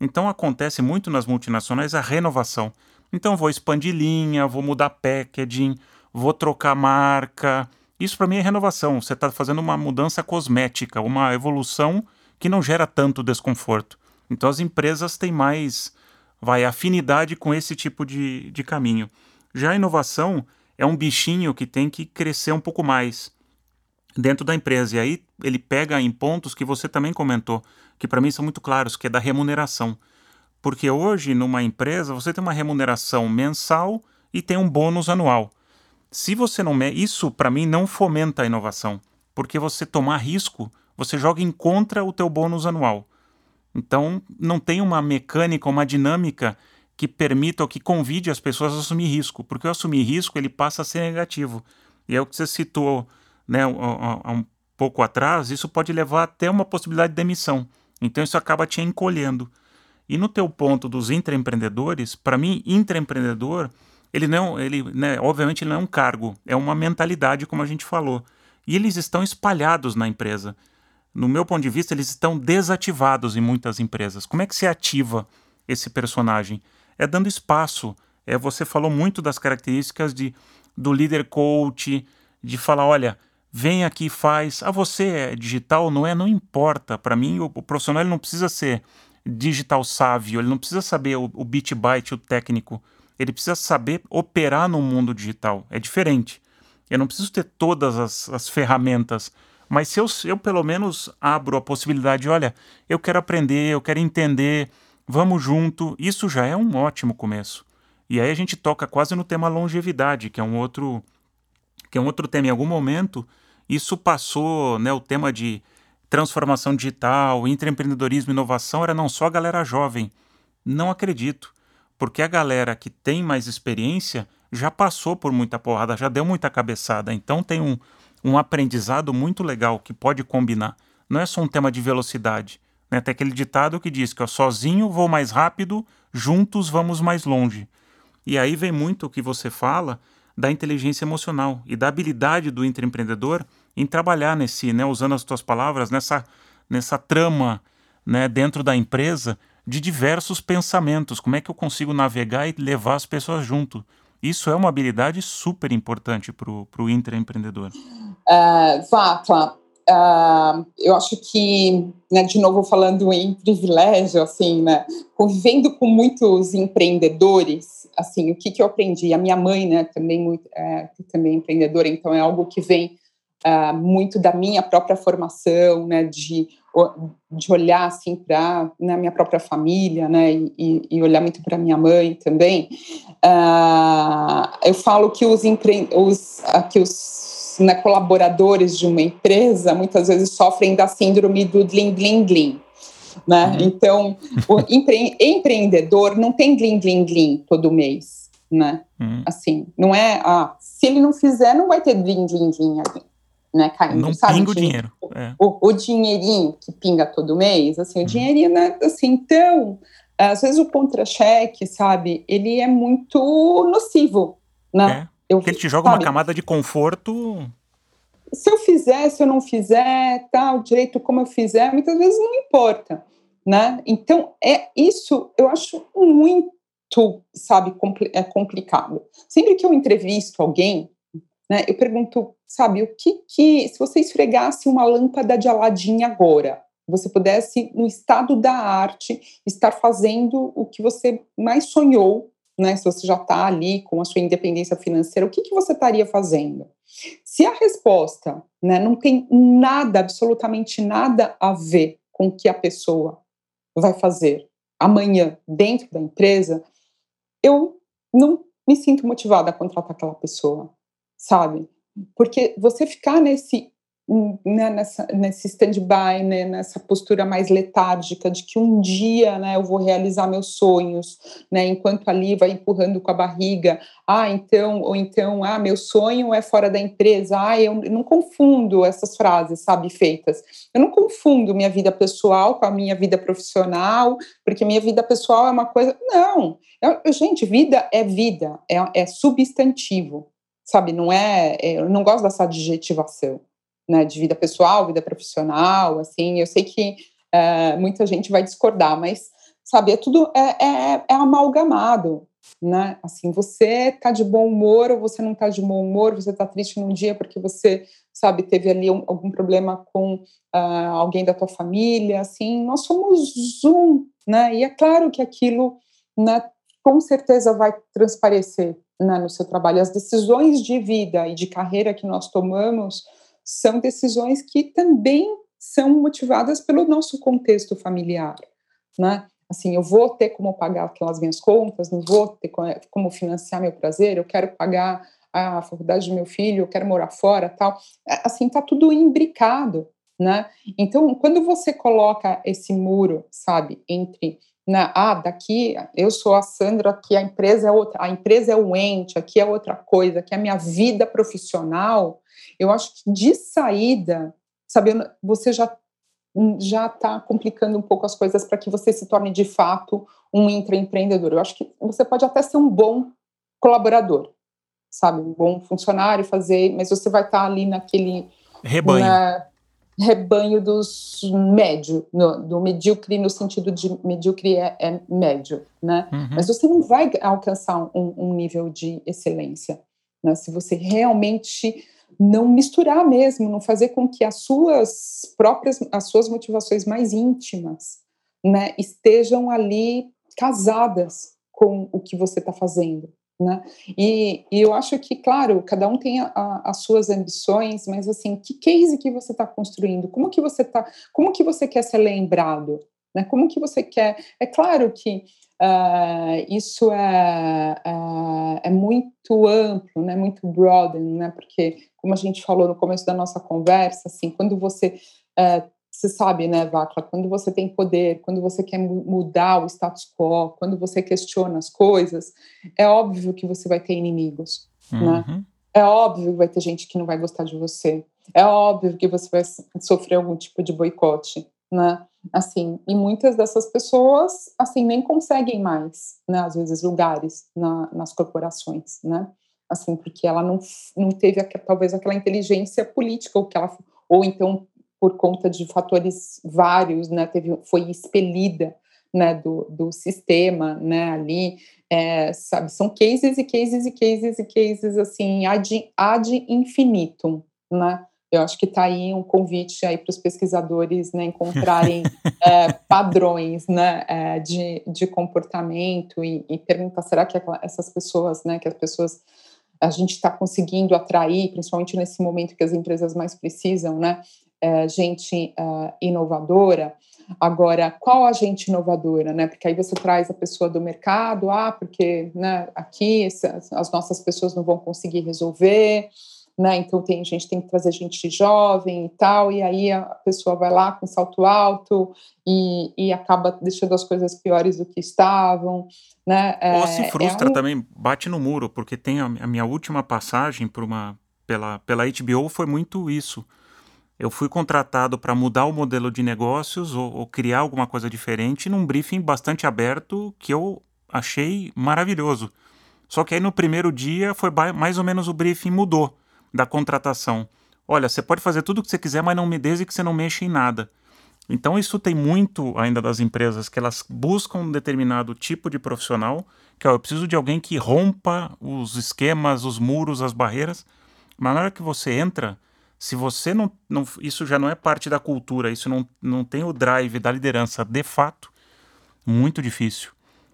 Speaker 1: Então acontece muito nas multinacionais a renovação. Então vou expandir linha, vou mudar packaging, vou trocar marca. Isso para mim é renovação. Você está fazendo uma mudança cosmética, uma evolução que não gera tanto desconforto. Então as empresas têm mais vai afinidade com esse tipo de, de caminho. Já a inovação é um bichinho que tem que crescer um pouco mais dentro da empresa. E aí ele pega em pontos que você também comentou, que para mim são muito claros, que é da remuneração. Porque hoje, numa empresa, você tem uma remuneração mensal e tem um bônus anual. Se você não. Isso, para mim, não fomenta a inovação. Porque você tomar risco, você joga em contra o teu bônus anual. Então, não tem uma mecânica, uma dinâmica que permita ou que convide as pessoas a assumir risco. Porque o assumir risco, ele passa a ser negativo. E é o que você citou né, um pouco atrás, isso pode levar até uma possibilidade de demissão. Então isso acaba te encolhendo. E no teu ponto dos intraempreendedores, para mim, intraempreendedor, ele não, ele, né, obviamente ele não é um cargo, é uma mentalidade, como a gente falou. E eles estão espalhados na empresa. No meu ponto de vista, eles estão desativados em muitas empresas. Como é que se ativa esse personagem? É dando espaço. É, você falou muito das características de, do líder coach, de falar, olha, vem aqui faz. Ah, você é digital? Não é? Não importa. Para mim, o, o, profissional não precisa ser digital sábio, ele não precisa saber o, o bit byte, o técnico. Ele precisa saber operar no mundo digital. É diferente. Eu não preciso ter todas as, as ferramentas, mas se eu, eu pelo menos abro a possibilidade, olha, eu quero aprender, eu quero entender, vamos junto, isso já é um ótimo começo. E aí a gente toca quase no tema longevidade, que é um outro que é um outro tema. Em algum momento, isso passou, né, o tema de transformação digital, intraempreendedorismo, inovação, era não só a galera jovem. Não acredito, porque a galera que tem mais experiência já passou por muita porrada, já deu muita cabeçada, então tem um, um aprendizado muito legal que pode combinar. Não é só um tema de velocidade. Né? Tem aquele ditado que diz que ó, sozinho vou mais rápido, juntos vamos mais longe. E aí vem muito o que você fala da inteligência emocional e da habilidade do intraempreendedor em trabalhar nesse, né, usando as tuas palavras, nessa, nessa trama né, dentro da empresa de diversos pensamentos. Como é que eu consigo navegar e levar as pessoas junto? Isso é uma habilidade super importante para o intraempreendedor.
Speaker 2: Uh, Vatla, uh, eu acho que, né, de novo falando em privilégio, assim, né, convivendo com muitos empreendedores, assim, o que, que eu aprendi? A minha mãe, né, também é, também empreendedora, então é algo que vem uh, muito da minha própria formação, né, de de olhar assim para né, minha própria família, né, e, e olhar muito para minha mãe também. Uh, eu falo que os, empre... os, que os né, colaboradores de uma empresa muitas vezes sofrem da síndrome do glim glim glim. Né? Uhum. Então, o empre... empreendedor não tem glim glim glim todo mês, né? Uhum. Assim, não é, ah, se ele não fizer, não vai ter glim glim glim ali né, caindo,
Speaker 1: não
Speaker 2: sabe?
Speaker 1: pinga o dinheiro.
Speaker 2: O, é. o, o, dinheirinho que pinga todo mês, assim, o uhum. dinheirinho, né, assim, então, às vezes o contra-cheque, sabe, ele é muito nocivo, né?
Speaker 1: É. Eu, Porque ele te joga sabe? uma camada de conforto...
Speaker 2: Se eu fizer, se eu não fizer, tal, direito como eu fizer, muitas vezes não importa, né? Então, é isso, eu acho muito, sabe, compl é complicado. Sempre que eu entrevisto alguém, né, eu pergunto, sabe, o que que, se você esfregasse uma lâmpada de Aladim agora, você pudesse, no estado da arte, estar fazendo o que você mais sonhou, né, se você já está ali com a sua independência financeira, o que, que você estaria fazendo? Se a resposta né, não tem nada, absolutamente nada a ver com o que a pessoa vai fazer amanhã dentro da empresa, eu não me sinto motivada a contratar aquela pessoa sabe? Porque você ficar nesse né, nessa, nesse stand-by, né, nessa postura mais letárgica de que um dia né, eu vou realizar meus sonhos, né, enquanto ali vai empurrando com a barriga, ah, então, ou então, ah, meu sonho é fora da empresa, ah, eu não confundo essas frases, sabe, feitas. Eu não confundo minha vida pessoal com a minha vida profissional, porque minha vida pessoal é uma coisa. Não, eu, gente, vida é vida, é, é substantivo sabe? Não é, é, eu não gosto dessa adjetivação, né? De vida pessoal, vida profissional, assim. Eu sei que é, muita gente vai discordar, mas sabe? É tudo é, é, é amalgamado, né? Assim, você tá de bom humor ou você não tá de bom humor, você tá triste num dia porque você, sabe, teve ali um, algum problema com uh, alguém da tua família, assim, nós somos um, né? E é claro que aquilo, né, com certeza vai transparecer né, no seu trabalho. As decisões de vida e de carreira que nós tomamos são decisões que também são motivadas pelo nosso contexto familiar, né? Assim, eu vou ter como pagar aquelas minhas contas, não vou ter como financiar meu prazer, eu quero pagar a faculdade do meu filho, eu quero morar fora, tal. É, assim, tá tudo imbricado, né? Então, quando você coloca esse muro, sabe, entre né? Ah, daqui eu sou a Sandra, aqui a empresa é outra, a empresa é o ente, aqui é outra coisa, aqui é a minha vida profissional. Eu acho que de saída, sabe, você já já está complicando um pouco as coisas para que você se torne de fato um intraempreendedor. Eu acho que você pode até ser um bom colaborador, sabe, um bom funcionário, fazer, mas você vai estar tá ali naquele
Speaker 1: rebanho. Na,
Speaker 2: rebanho dos médio, no, do medíocre no sentido de medíocre é, é médio, né? Uhum. Mas você não vai alcançar um, um nível de excelência, né? Se você realmente não misturar mesmo, não fazer com que as suas próprias, as suas motivações mais íntimas, né, estejam ali casadas com o que você está fazendo. Né? E, e, eu acho que, claro, cada um tem a, a, as suas ambições, mas assim, que case que você está construindo? Como que você tá? Como que você quer ser lembrado? Né? Como que você quer? É claro que uh, isso é, uh, é muito amplo, né? Muito broad, né? Porque como a gente falou no começo da nossa conversa, assim, quando você uh, você sabe, né, Vacla, quando você tem poder, quando você quer mudar o status quo, quando você questiona as coisas, é óbvio que você vai ter inimigos, né? uhum. né? É óbvio que vai ter gente que não vai gostar de você. É óbvio que você vai sofrer algum tipo de boicote, né? Assim, e muitas dessas pessoas, assim, nem conseguem mais, né, às vezes, lugares na, nas corporações, né? Assim, porque ela não, não teve, talvez, aquela inteligência política, ou que ela, ou então por conta de fatores vários, né, teve, foi expelida né, do, do sistema, né, ali, é, sabe, são cases e cases e cases e cases, assim, ad, ad infinitum, né, eu acho que está aí um convite aí para os pesquisadores né, encontrarem é, padrões né, é, de, de comportamento e, e perguntar será que essas pessoas, né, que as pessoas a gente está conseguindo atrair, principalmente nesse momento que as empresas mais precisam, né, é, gente é, inovadora. Agora, qual a gente inovadora, né? Porque aí você traz a pessoa do mercado, ah, porque né, aqui as nossas pessoas não vão conseguir resolver né? Então tem gente tem que trazer gente jovem e tal, e aí a pessoa vai lá com salto alto e, e acaba deixando as coisas piores do que estavam, né?
Speaker 1: Ou se é, frustra é um... também, bate no muro, porque tem a, a minha última passagem por uma pela pela HBO foi muito isso. Eu fui contratado para mudar o modelo de negócios ou, ou criar alguma coisa diferente num briefing bastante aberto que eu achei maravilhoso. Só que aí no primeiro dia foi mais ou menos o briefing mudou da contratação. Olha, você pode fazer tudo o que você quiser, mas não me desde que você não mexa em nada. Então isso tem muito ainda das empresas que elas buscam um determinado tipo de profissional, que ó, eu preciso de alguém que rompa os esquemas, os muros, as barreiras. Mas na hora que você entra, se você não, não isso já não é parte da cultura, isso não, não tem o drive da liderança de fato, muito difícil.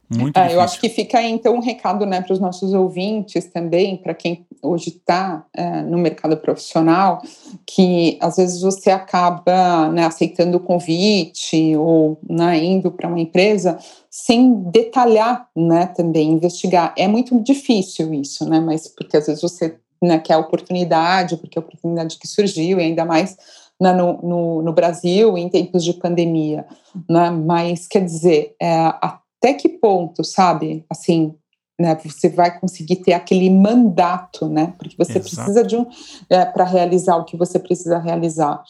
Speaker 1: Muito
Speaker 2: é, eu acho que fica aí, então um recado né, para os nossos ouvintes também, para quem hoje está é, no mercado profissional, que às vezes você acaba né, aceitando o convite ou né, indo para uma empresa sem detalhar né, também, investigar. É muito difícil isso, né, mas porque às vezes você né, quer a oportunidade, porque é a oportunidade que surgiu, e ainda mais né, no, no, no, Brasil em tempos de pandemia. Né, mas quer dizer, é, até que ponto, sabe? Assim, né, você vai conseguir ter aquele mandato, né? Porque você Exato. precisa de um é, para realizar o que você precisa realizar.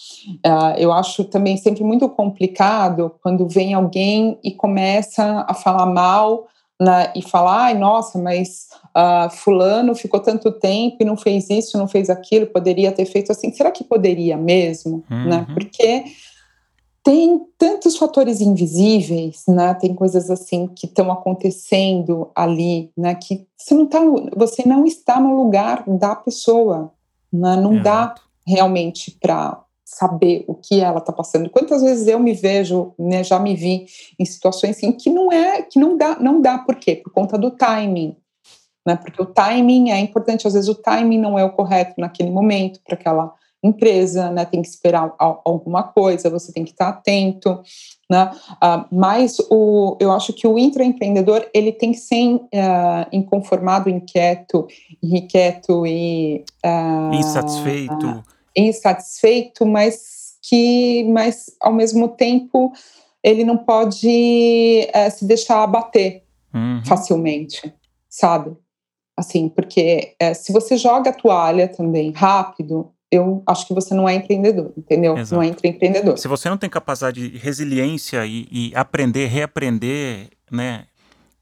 Speaker 2: Uh, eu acho também sempre muito complicado quando vem alguém e começa a falar mal. Né, e falar, ai, nossa, mas uh, fulano ficou tanto tempo e não fez isso, não fez aquilo, poderia ter feito assim. Será que poderia mesmo? Né? Uhum. Né? Porque tem tantos fatores invisíveis, né? Tem coisas assim que estão acontecendo ali, né? Que você não tá, você não está no lugar da pessoa, né? Não Exato. dá realmente para saber o que ela está passando. Quantas vezes eu me vejo, né? Já me vi em situações assim que não é, que não dá, não dá. Por quê? Por conta do timing. Né, porque o timing é importante, às vezes o timing não é o correto naquele momento para aquela empresa, né, tem que esperar alguma coisa, você tem que estar atento, né, uh, mas o, eu acho que o intraempreendedor, ele tem que ser uh, inconformado, inquieto, irrequieto e...
Speaker 1: Uh, insatisfeito.
Speaker 2: insatisfeito, mas que, mas ao mesmo tempo, ele não pode eh, se deixar abater uhum. facilmente, sabe? Assim, porque eh, se você joga a toalha também rápido, eu acho que você não é empreendedor, entendeu? Exato. Não é empreendedor.
Speaker 1: Se você não tem capacidade de resiliência e, e aprender, reaprender, né?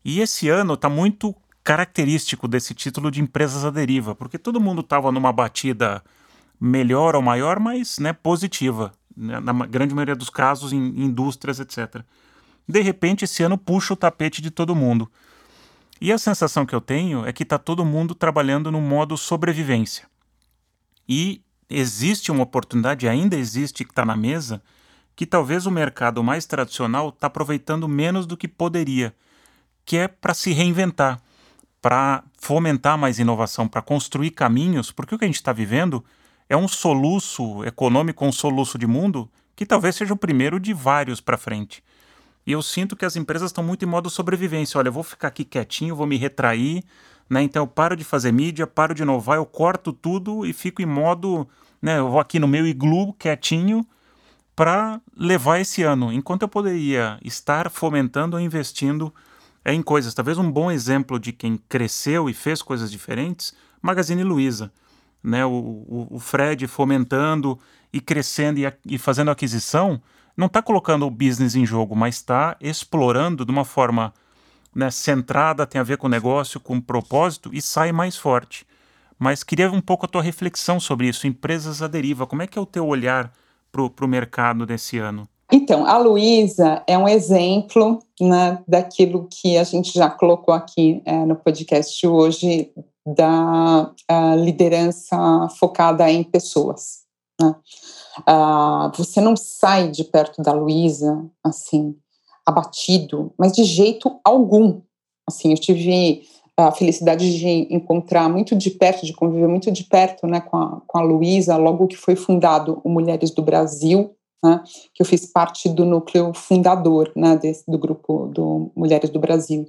Speaker 1: E esse ano está muito característico desse título de empresas à deriva, porque todo mundo estava numa batida melhor ou maior, mas né, positiva, né, na grande maioria dos casos em indústrias, etc. De repente, esse ano puxa o tapete de todo mundo. E a sensação que eu tenho é que está todo mundo trabalhando no modo sobrevivência. E existe uma oportunidade, ainda existe que está na mesa, que talvez o mercado mais tradicional está aproveitando menos do que poderia, que é para se reinventar, para fomentar mais inovação, para construir caminhos, porque o que a gente está vivendo é um soluço econômico, um soluço de mundo, que talvez seja o primeiro de vários para frente. E eu sinto que as empresas estão muito em modo sobrevivência. Olha, eu vou ficar aqui quietinho, vou me retrair, né? Então eu paro de fazer mídia, paro de inovar, eu corto tudo e fico em modo, né? Eu vou aqui no meu iglu quietinho para levar esse ano, enquanto eu poderia estar fomentando ou investindo em coisas. Talvez um bom exemplo de quem cresceu e fez coisas diferentes, Magazine Luiza, né? O, o, o Fred fomentando e crescendo e, e fazendo aquisição, não está colocando o business em jogo, mas está explorando de uma forma né, centrada, tem a ver com o negócio, com o propósito e sai mais forte. Mas queria um pouco a tua reflexão sobre isso. Empresas à deriva, como é que é o teu olhar para o mercado desse ano?
Speaker 2: Então, a Luísa é um exemplo né, daquilo que a gente já colocou aqui é, no podcast hoje, da liderança focada em pessoas. Né? Uh, você não sai de perto da Luísa, assim, abatido, mas de jeito algum. Assim, eu tive a felicidade de encontrar muito de perto, de conviver muito de perto né, com a, com a Luísa, logo que foi fundado o Mulheres do Brasil, né, que eu fiz parte do núcleo fundador né, desse, do grupo do Mulheres do Brasil.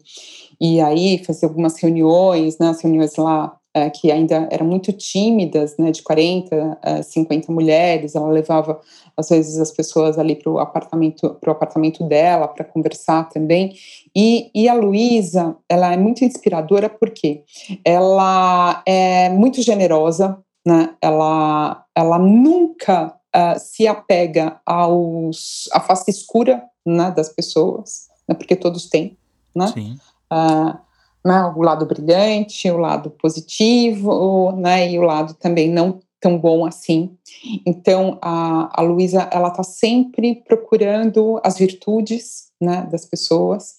Speaker 2: E aí fazia algumas reuniões, né, as reuniões lá é, que ainda eram muito tímidas, né, de 40, 50 mulheres, ela levava às vezes as pessoas ali para o apartamento, pro apartamento dela para conversar também. E, e a Luísa, ela é muito inspiradora porque ela é muito generosa, né? Ela, ela nunca uh, se apega aos à face escura né, das pessoas, né, porque todos têm, né?
Speaker 1: Sim.
Speaker 2: Uh, né, o lado brilhante, o lado positivo, né, e o lado também não tão bom assim. Então, a, a Luísa, ela está sempre procurando as virtudes, né, das pessoas,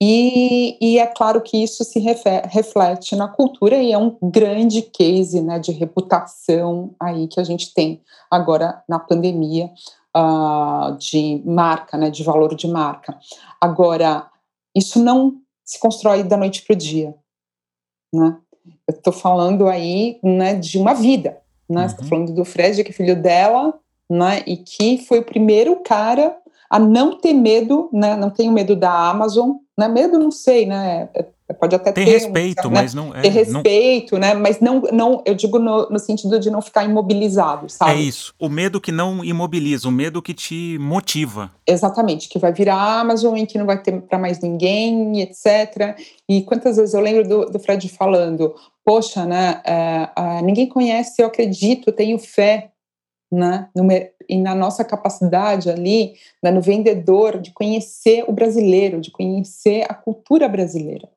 Speaker 2: e, e, é claro que isso se reflete na cultura e é um grande case né, de reputação aí que a gente tem agora na pandemia uh, de marca, né, de valor de marca. Agora, isso não se constrói da noite para o dia. Né? Eu estou falando aí né, de uma vida. Né? Uhum. Estou falando do Fred, que é filho dela, né, e que foi o primeiro cara a não ter medo, né, não tenho medo da Amazon, né, medo não sei, né, é, pode até
Speaker 1: ter respeito,
Speaker 2: né?
Speaker 1: mas não
Speaker 2: é, ter respeito, não... né? Mas não, não, eu digo no, no, sentido de não ficar imobilizado, sabe?
Speaker 1: É isso. O medo que não imobiliza, o medo que te motiva.
Speaker 2: Exatamente, que vai virar Amazon e que não vai ter para mais ninguém, etc. E quantas vezes eu lembro do, do Fred falando, poxa, né? É, é, ninguém conhece, eu acredito, tenho fé, né? No, e na nossa capacidade ali, né, no vendedor, de conhecer o brasileiro, de conhecer a cultura brasileira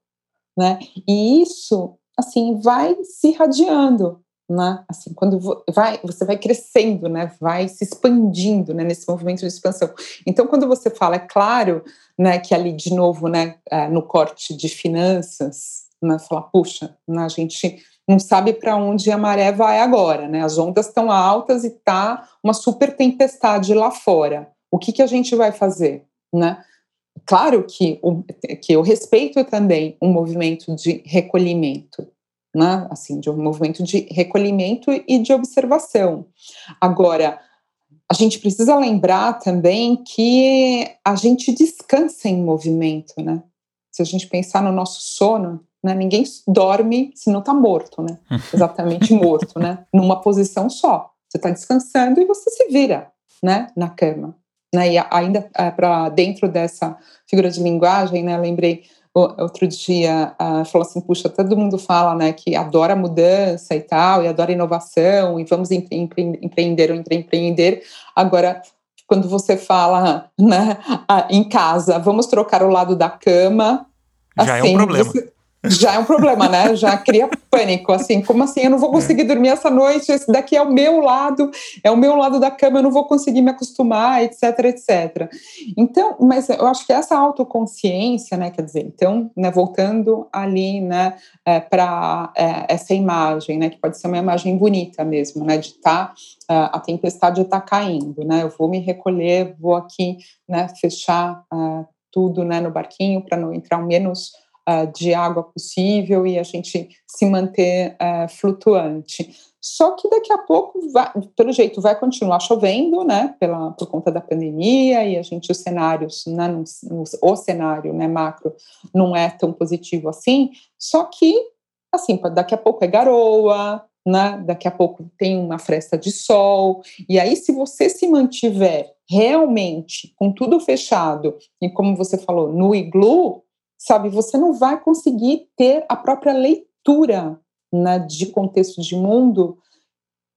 Speaker 2: né? E isso, assim, vai se irradiando, né? Assim, quando vai, você vai crescendo, né? Vai se expandindo, né? Nesse movimento de expansão. Então, quando você fala, é claro, né? Que ali de novo, né? É, no corte de finanças, né? Falar, puxa, né, a gente não sabe para onde a maré vai agora, né? As ondas estão altas e tá uma super tempestade lá fora. O que que a gente vai fazer, né? Claro que, o, que eu respeito também um movimento de recolhimento, né? assim, de um movimento de recolhimento e de observação. Agora, a gente precisa lembrar também que a gente descansa em movimento, né? Se a gente pensar no nosso sono, né, ninguém dorme se não está morto, né? Exatamente morto, né? Numa posição só. Você está descansando e você se vira, né? Na cama. Né, e ainda é, para dentro dessa figura de linguagem, né, lembrei outro dia uh, falou assim, puxa, todo mundo fala, né, que adora mudança e tal, e adora inovação, e vamos empre empre empreender ou empreender. Agora, quando você fala, né, em casa, vamos trocar o lado da cama,
Speaker 1: já assim, é um assim, problema. Você,
Speaker 2: já é um problema, né? Já cria pânico, assim, como assim? Eu não vou é. conseguir dormir essa noite, esse daqui é o meu lado, é o meu lado da cama, eu não vou conseguir me acostumar, etc, etc. Então, mas eu acho que essa autoconsciência, né, quer dizer, então, né, voltando ali, né, é, para é, essa imagem, né, que pode ser uma imagem bonita mesmo, né, de estar, tá, a tempestade está caindo, né, eu vou me recolher, vou aqui, né, fechar uh, tudo, né, no barquinho para não entrar o menos uh, de água possível e a gente se manter uh, flutuante. Só que daqui a pouco, vai, pelo jeito, vai continuar chovendo, né, pela, por conta da pandemia, e a gente, os cenários, né, o cenário né, macro não é tão positivo assim, só que, assim, daqui a pouco é garoa, né, daqui a pouco tem uma fresta de sol, e aí se você se mantiver realmente com tudo fechado, e como você falou, no iglu, sabe? Você não vai conseguir ter a própria leitura né, de contexto de mundo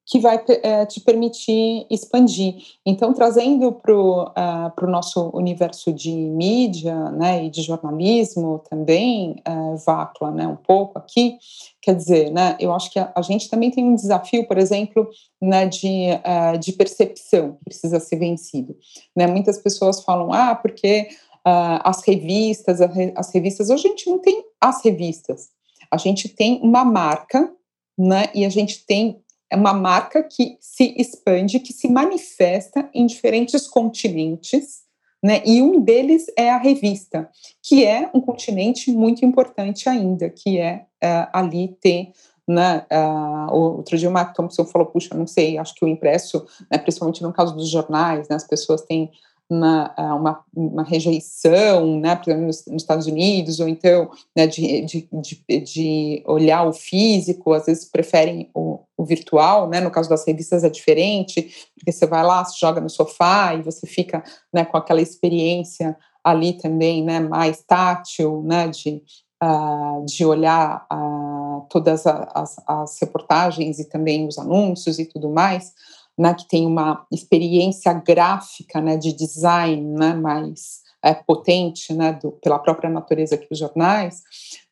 Speaker 2: que vai é, te permitir expandir. Então, trazendo para o uh, nosso universo de mídia né, e de jornalismo também, uh, Vácula, né, um pouco aqui, quer dizer, né, eu acho que a, a gente também tem um desafio, por exemplo, né, de, uh, de percepção que precisa ser vencido. Né? Muitas pessoas falam, ah, porque uh, as revistas, as revistas, hoje a gente não tem as revistas, a gente tem uma marca, né, e a gente tem uma marca que se expande, que se manifesta em diferentes continentes, né, e um deles é a revista, que é um continente muito importante ainda, que é uh, ali ter né, uh, outro dia o Mark Thompson falou, puxa, não sei, acho que o impresso, né, principalmente no caso dos jornais, né, as pessoas têm uma, uma, uma, rejeição, né, por exemplo, nos, nos, Estados Unidos, ou então né, de, de, de, de, olhar o físico, às vezes preferem o, o, virtual, né, no caso das revistas é diferente, porque você vai lá, se joga no sofá e você fica né, com aquela experiência ali também, né, mais tátil, né, de, uh, de olhar uh, todas as, as reportagens e também os anúncios e tudo mais, né, que tem uma experiência gráfica, né, de design, né, mais é, potente, né, do, pela própria natureza que os jornais,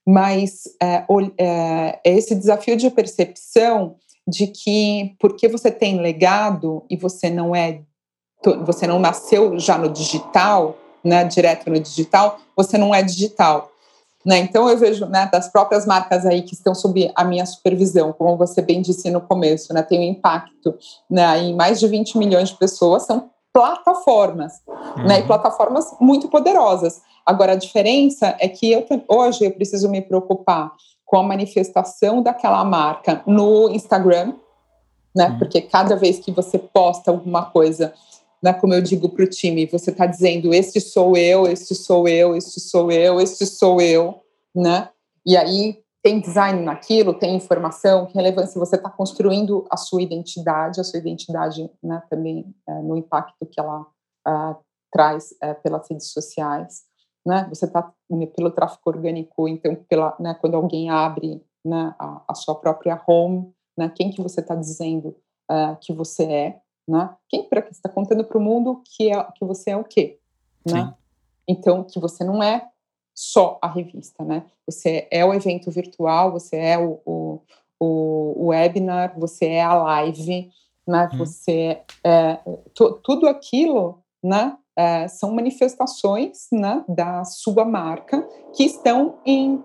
Speaker 2: mas é, é, é, esse desafio de percepção de que porque você tem legado e você não é você não nasceu já no digital, né, direto no digital, você não é digital. Né? Então, eu vejo né, das próprias marcas aí que estão sob a minha supervisão, como você bem disse no começo, né, tem um impacto né, em mais de 20 milhões de pessoas, são plataformas, uhum. né, e uhum. plataformas muito poderosas. Agora, a diferença é que eu, hoje eu preciso me preocupar com a manifestação daquela marca no Instagram, né, uhum. porque cada vez que você posta alguma coisa né, como eu digo para o time, você está dizendo este sou eu, este sou eu, este sou eu, este sou eu, né? E aí tem design naquilo, tem informação, que relevância você está construindo a sua identidade, a sua identidade, né, também é, no impacto que ela uh, traz é, pelas redes sociais, né? Você está né, pelo tráfego orgânico, então pela, né, quando alguém abre né, a, a, sua própria home, né, quem que você está dizendo uh, que você é, né? Quem para que está contando para o mundo que é que você é o quê, né? Então que você não é só a revista, né? Você é o evento virtual, você é o, o, o webinar, você é a live, né? Hum. Você é tudo aquilo, né? É, são manifestações né, da sua marca que estão em,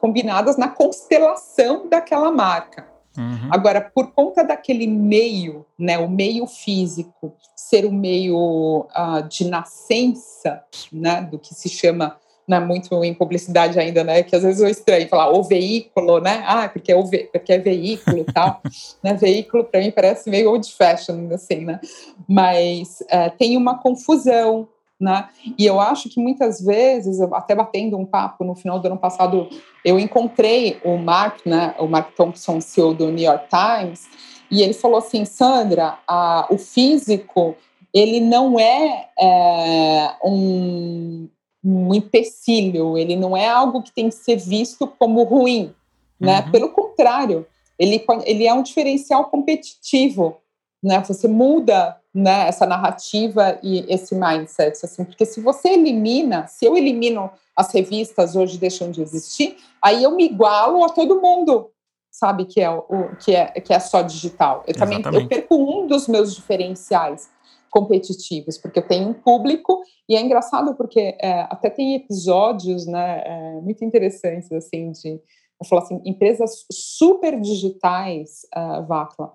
Speaker 2: combinadas na constelação daquela marca. Uhum. Agora, por conta daquele meio, né, o meio físico, ser o meio uh, de nascença, né, do que se chama né, muito em publicidade ainda, né, que às vezes eu estranho falar o veículo, né, ah, porque é, o ve porque é veículo e tal, né, veículo para mim parece meio old fashion, assim, né, mas uh, tem uma confusão, né? E eu acho que muitas vezes, até batendo um papo no final do ano passado, eu encontrei o Mark, né, o Mark Thompson, CEO do New York Times, e ele falou assim, Sandra, a, o físico ele não é, é um, um empecilho, ele não é algo que tem que ser visto como ruim, né? Uhum. Pelo contrário, ele, ele é um diferencial competitivo, né? Você muda né, essa narrativa e esse mindset, assim, porque se você elimina, se eu elimino as revistas hoje deixam de existir, aí eu me igualo a todo mundo, sabe, que é o que é que é só digital. Eu também eu perco um dos meus diferenciais competitivos, porque eu tenho um público e é engraçado porque é, até tem episódios, né, é, muito interessantes assim de eu falo assim, empresas super digitais, uh, Vacla,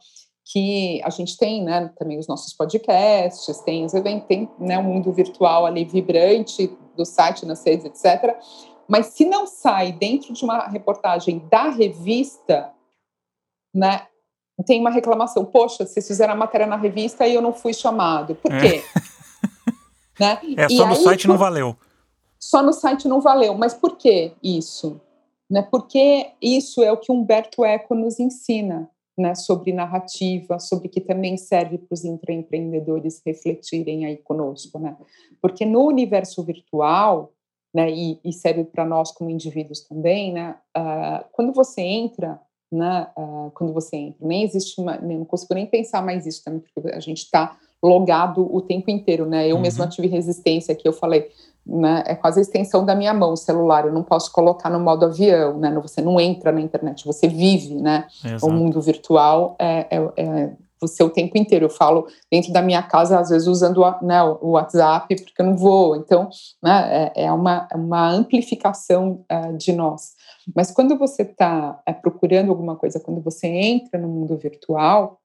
Speaker 2: que a gente tem, né, também os nossos podcasts, tem os eventos, tem né, um mundo virtual ali vibrante do site, nas redes, etc. Mas se não sai dentro de uma reportagem da revista, né, tem uma reclamação. Poxa, vocês fizeram a matéria na revista e eu não fui chamado. Por quê?
Speaker 1: É, né? é só e no aí, site não valeu.
Speaker 2: Só no site não valeu. Mas por que isso? Né? Porque isso é o que Humberto Eco nos ensina né, sobre narrativa, sobre que também serve para os empreendedores refletirem aí conosco, né? Porque no universo virtual, né, e, e serve para nós como indivíduos também, né, uh, quando você entra né, uh, quando você entra. Nem existe uma, não consigo nem pensar mais isso também, porque a gente está logado o tempo inteiro, né? Eu uhum. mesma tive resistência que eu falei, né, é quase a extensão da minha mão o celular, eu não posso colocar no modo avião, né? Você não entra na internet, você vive, né? Exato. O mundo virtual é, é, é você o tempo inteiro. Eu falo dentro da minha casa, às vezes usando né, o WhatsApp, porque eu não vou. Então, né, é, é uma, uma amplificação uh, de nós. Mas quando você está é, procurando alguma coisa, quando você entra no mundo virtual,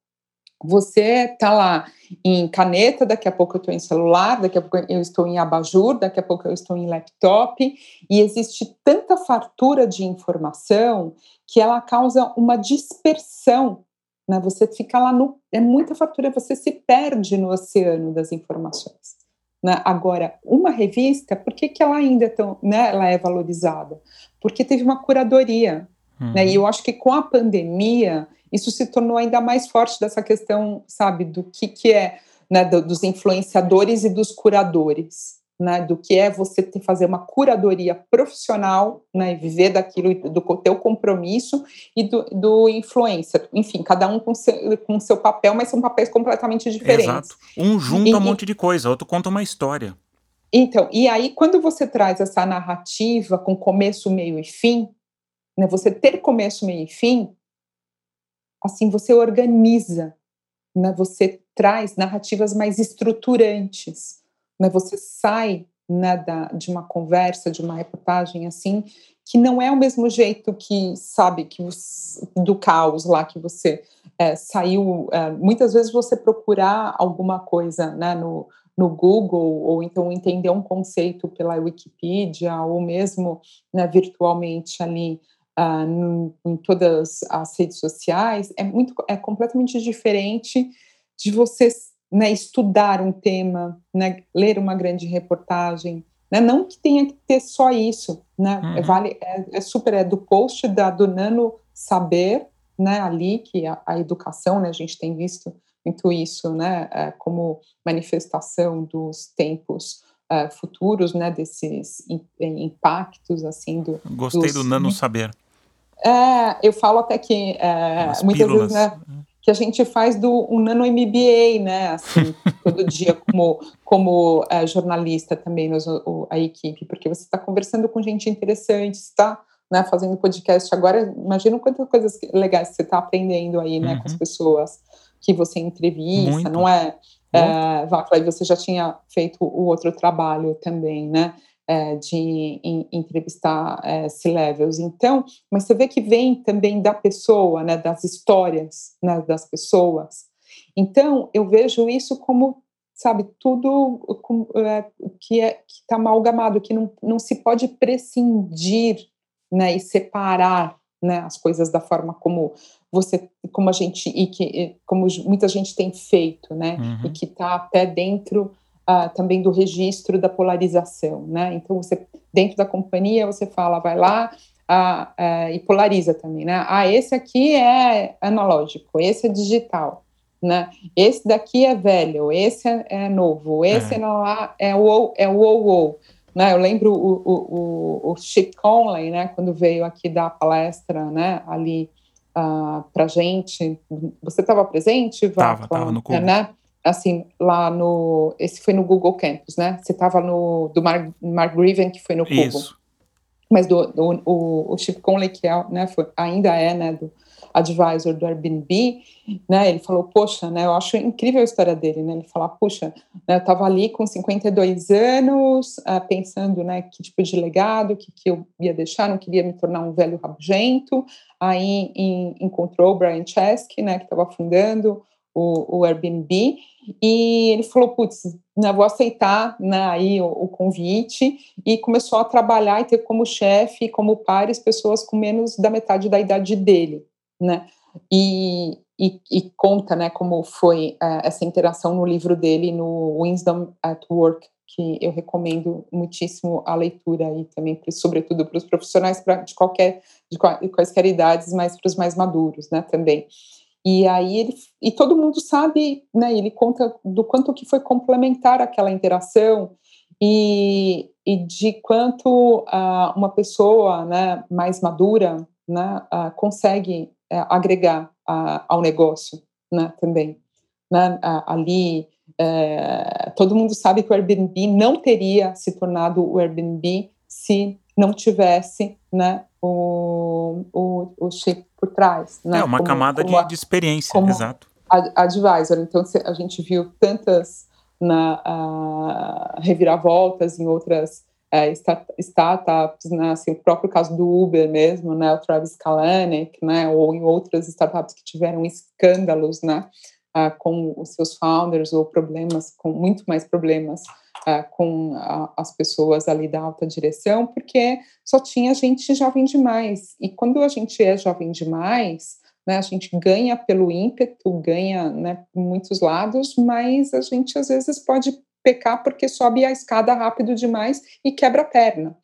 Speaker 2: você está lá em caneta, daqui a pouco eu estou em celular, daqui a pouco eu estou em abajur, daqui a pouco eu estou em laptop, e existe tanta fartura de informação que ela causa uma dispersão. Né? Você fica lá no. É muita fartura, você se perde no oceano das informações. Né? Agora, uma revista, por que, que ela ainda é tão, né, ela é valorizada? Porque teve uma curadoria. Uhum. Né? E eu acho que com a pandemia isso se tornou ainda mais forte dessa questão, sabe, do que, que é, né, do, dos influenciadores e dos curadores, né, do que é você ter, fazer uma curadoria profissional, né, viver daquilo, do teu compromisso e do, do influencer. Enfim, cada um com seu, com seu papel, mas são papéis completamente diferentes. Exato.
Speaker 1: Um junta e, um monte de coisa, outro conta uma história.
Speaker 2: Então, e aí quando você traz essa narrativa com começo, meio e fim, né, você ter começo, meio e fim, assim você organiza, né? Você traz narrativas mais estruturantes, né? Você sai né, da, de uma conversa, de uma reportagem assim, que não é o mesmo jeito que sabe que você, do caos lá que você é, saiu. É, muitas vezes você procurar alguma coisa né, no, no Google ou então entender um conceito pela Wikipedia ou mesmo né, virtualmente ali uh, no, em todas as redes sociais, é, muito, é completamente diferente de você né, estudar um tema, né, ler uma grande reportagem, né, não que tenha que ter só isso, né, uhum. vale, é, é, super, é do post da, do Nano Saber, né, ali, que a, a educação, né, a gente tem visto muito isso, né, é, como manifestação dos tempos uh, futuros, né, desses impactos, assim, do...
Speaker 1: Gostei dos, do Nano Saber.
Speaker 2: É, eu falo até que é, muitas pílulas. vezes, né, que a gente faz do um nano MBA, né, assim, todo dia como como é, jornalista também o, a equipe, porque você está conversando com gente interessante, está né, fazendo podcast agora, imagina quantas coisas legais você está aprendendo aí, né, uhum. com as uhum. pessoas que você entrevista, Muito. não é? é Vacla, você já tinha feito o outro trabalho também, né? É, de in, entrevistar é, C-levels. Então, mas você vê que vem também da pessoa, né, das histórias né, das pessoas. Então, eu vejo isso como, sabe, tudo é, que é que está amalgamado, que não, não se pode prescindir né, e separar né, as coisas da forma como você, como a gente e que como muita gente tem feito, né, uhum. e que está até dentro uh, também do registro da polarização, né? Então você dentro da companhia você fala, vai lá uh, uh, e polariza também, né? Ah, esse aqui é analógico, esse é digital, né? Esse daqui é velho, esse é, é novo, esse é, lá, é o é o o, né? Eu lembro o, o, o, o Conley, né? Quando veio aqui dar a palestra, né? Ali uh, para gente, você estava presente?
Speaker 1: Estava, estava no clube.
Speaker 2: Né? Assim, lá no. Esse foi no Google Campus, né? Você estava no. do Mark, Mark Griven, que foi no Google. Isso. Mas do, do, o, o Chip Conley, que é, né, foi, ainda é, né, do advisor do Airbnb, né, ele falou, poxa, né, eu acho incrível a história dele, né, ele fala, puxa, né, eu estava ali com 52 anos, uh, pensando, né, que tipo de legado, que, que eu ia deixar, não queria me tornar um velho rabugento, aí em, encontrou o Brian Chesky, né, que estava fundando o, o Airbnb, e ele falou, putz, né, vou aceitar né, aí o, o, convite, e começou a trabalhar e ter como chefe, como pares, pessoas com menos da metade da idade dele, né, e, e, e conta, né, como foi uh, essa interação no livro dele, no Wisdom at Work, que eu recomendo muitíssimo a leitura e também, sobretudo, para os profissionais pra, de qualquer, de quaisquer idades, mas para os mais maduros, né, também. E aí ele e todo mundo sabe, né? Ele conta do quanto que foi complementar aquela interação e, e de quanto uh, uma pessoa, né, mais madura, né, uh, consegue é, agregar ao negócio, né, também. Né, ali, é, todo mundo sabe que o Airbnb não teria se tornado o Airbnb se não tivesse né, o, o, o chip por trás. Né,
Speaker 1: é, uma como, camada como de, de, experiência, como exato.
Speaker 2: Advisor. Então, a gente viu tantas na, uh, reviravoltas em outras uh, start, startups, né, assim, o próprio caso do Uber mesmo, né, o Travis Kalanick, né, ou em outras startups que tiveram escândalos, né, uh, com os seus founders ou problemas, com muito mais problemas com as pessoas ali da alta direção, porque só tinha gente jovem demais. E quando a gente é jovem demais, né? A gente ganha pelo ímpeto, ganha né, por muitos lados, mas a gente às vezes pode pecar porque sobe a escada rápido demais e quebra a perna.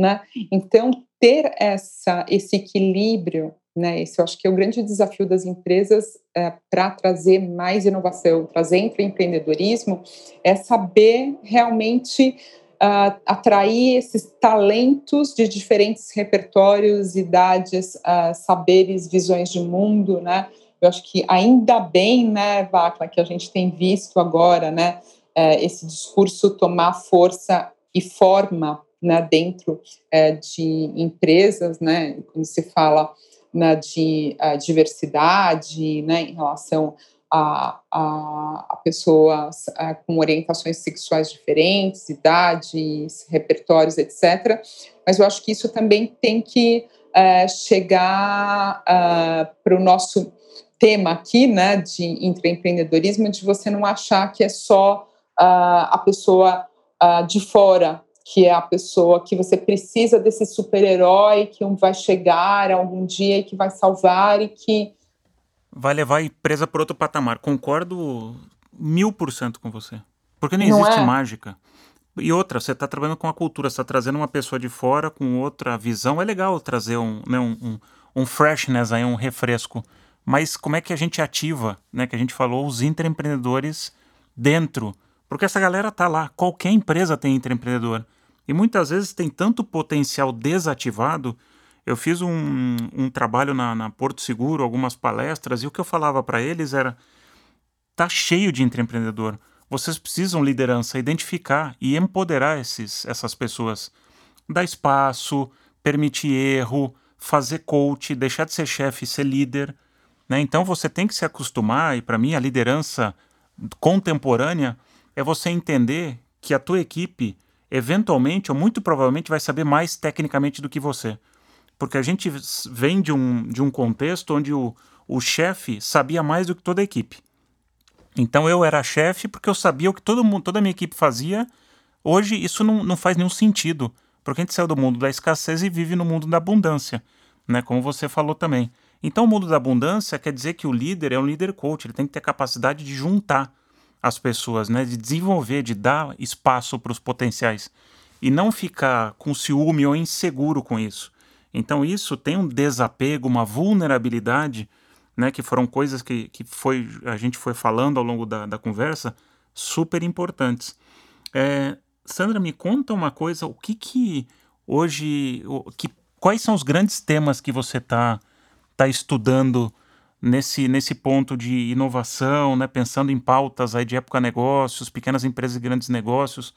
Speaker 2: Né? Então, ter essa, esse equilíbrio, né, esse eu acho que é o grande desafio das empresas é, para trazer mais inovação, trazer empreendedorismo, é saber realmente uh, atrair esses talentos de diferentes repertórios, idades, uh, saberes, visões de mundo, né? Eu acho que ainda bem, né, Vacla, que a gente tem visto agora, né, uh, esse discurso tomar força e forma, né, dentro eh, de empresas, né, quando se fala né, de uh, diversidade, né, em relação a, a, a pessoas a, com orientações sexuais diferentes, idades, repertórios, etc. Mas eu acho que isso também tem que é, chegar para o nosso tema aqui, né, de intraempreendedorismo, de você não achar que é só a pessoa de fora que é a pessoa que você precisa desse super-herói que vai chegar algum dia e que vai salvar e que
Speaker 1: vai levar a empresa para outro patamar. Concordo mil por cento com você. Porque não, não existe é? mágica. E outra, você está trabalhando com a cultura, você está trazendo uma pessoa de fora com outra visão. É legal trazer um, né, um, um, um freshness, aí, um refresco. Mas como é que a gente ativa, né, que a gente falou, os intraempreendedores dentro? Porque essa galera tá lá. Qualquer empresa tem intraempreendedor. E muitas vezes tem tanto potencial desativado eu fiz um, um trabalho na, na, Porto Seguro, algumas palestras, e o que eu falava para eles era: tá cheio de empreendedor. Vocês precisam liderança, identificar e empoderar esses, essas pessoas. Dar espaço, permitir erro, fazer coach, deixar de ser chefe ser líder. Né? Então você tem que se acostumar, e para mim a liderança contemporânea é você entender que a tua equipe, eventualmente ou muito provavelmente, vai saber mais tecnicamente do que você porque a gente vem de um, de um contexto onde o, o chefe sabia mais do que toda a equipe. Então eu era chefe porque eu sabia o que todo mundo, toda a minha equipe fazia. Hoje isso não, não faz nenhum sentido, porque a gente saiu do mundo da escassez e vive no mundo da abundância, né? Como você falou também. Então o mundo da abundância quer dizer que o líder é um líder coach, ele tem que ter capacidade de juntar as pessoas, né? De desenvolver, de dar espaço para os potenciais e não ficar com ciúme ou inseguro com isso. Então isso tem um desapego, uma vulnerabilidade, né, que foram coisas que, que foi, a gente foi falando ao longo da, da conversa, super importantes. É, Sandra, me conta uma coisa, o que que hoje, o, que, quais são os grandes temas que você está tá estudando nesse, nesse ponto de inovação, né, pensando em pautas aí de época negócios, pequenas empresas e grandes negócios,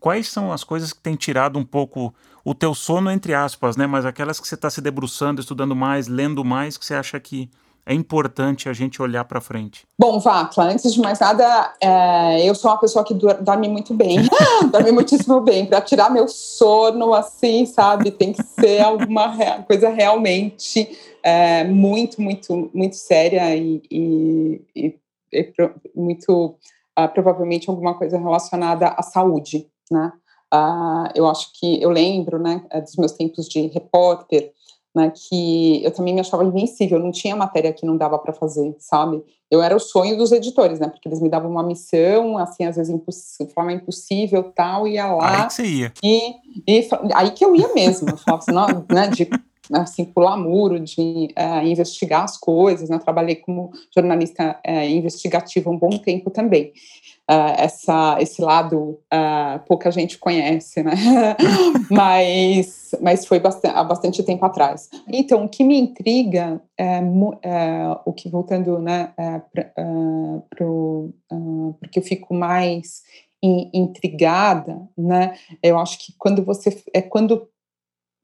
Speaker 1: quais são as coisas que têm tirado um pouco o teu sono, entre aspas, né? Mas aquelas que você está se debruçando, estudando mais, lendo mais, que você acha que é importante a gente olhar para frente?
Speaker 2: Bom, Vacla, antes de mais nada, é, eu sou uma pessoa que dorme muito bem, dorme muitíssimo bem. Para tirar meu sono, assim, sabe, tem que ser alguma coisa realmente é, muito, muito, muito séria e, e, e, e muito, uh, provavelmente, alguma coisa relacionada à saúde, né? Uh, eu acho que eu lembro, né, eh, dos meus tempos de repórter, né, que eu também me achava invencível, não tinha matéria que não dava para fazer, sabe? Eu era o sonho dos editores, né, porque eles me davam uma missão, assim, às vezes de forma impossível, tal, ia lá.
Speaker 1: Aí que você ia.
Speaker 2: E, e aí que eu ia mesmo, eu falava assim, não, né, de assim, pular muro, de uh, investigar as coisas, né? Trabalhei como jornalista uh, investigativa um bom tempo também. Uh, essa, esse lado pouca gente conhece, né? mas, mas foi bastante, há bastante tempo atrás. Então, o que me intriga, é, o que voltando né, para o porque eu fico mais intrigada, né? Eu acho que quando você é quando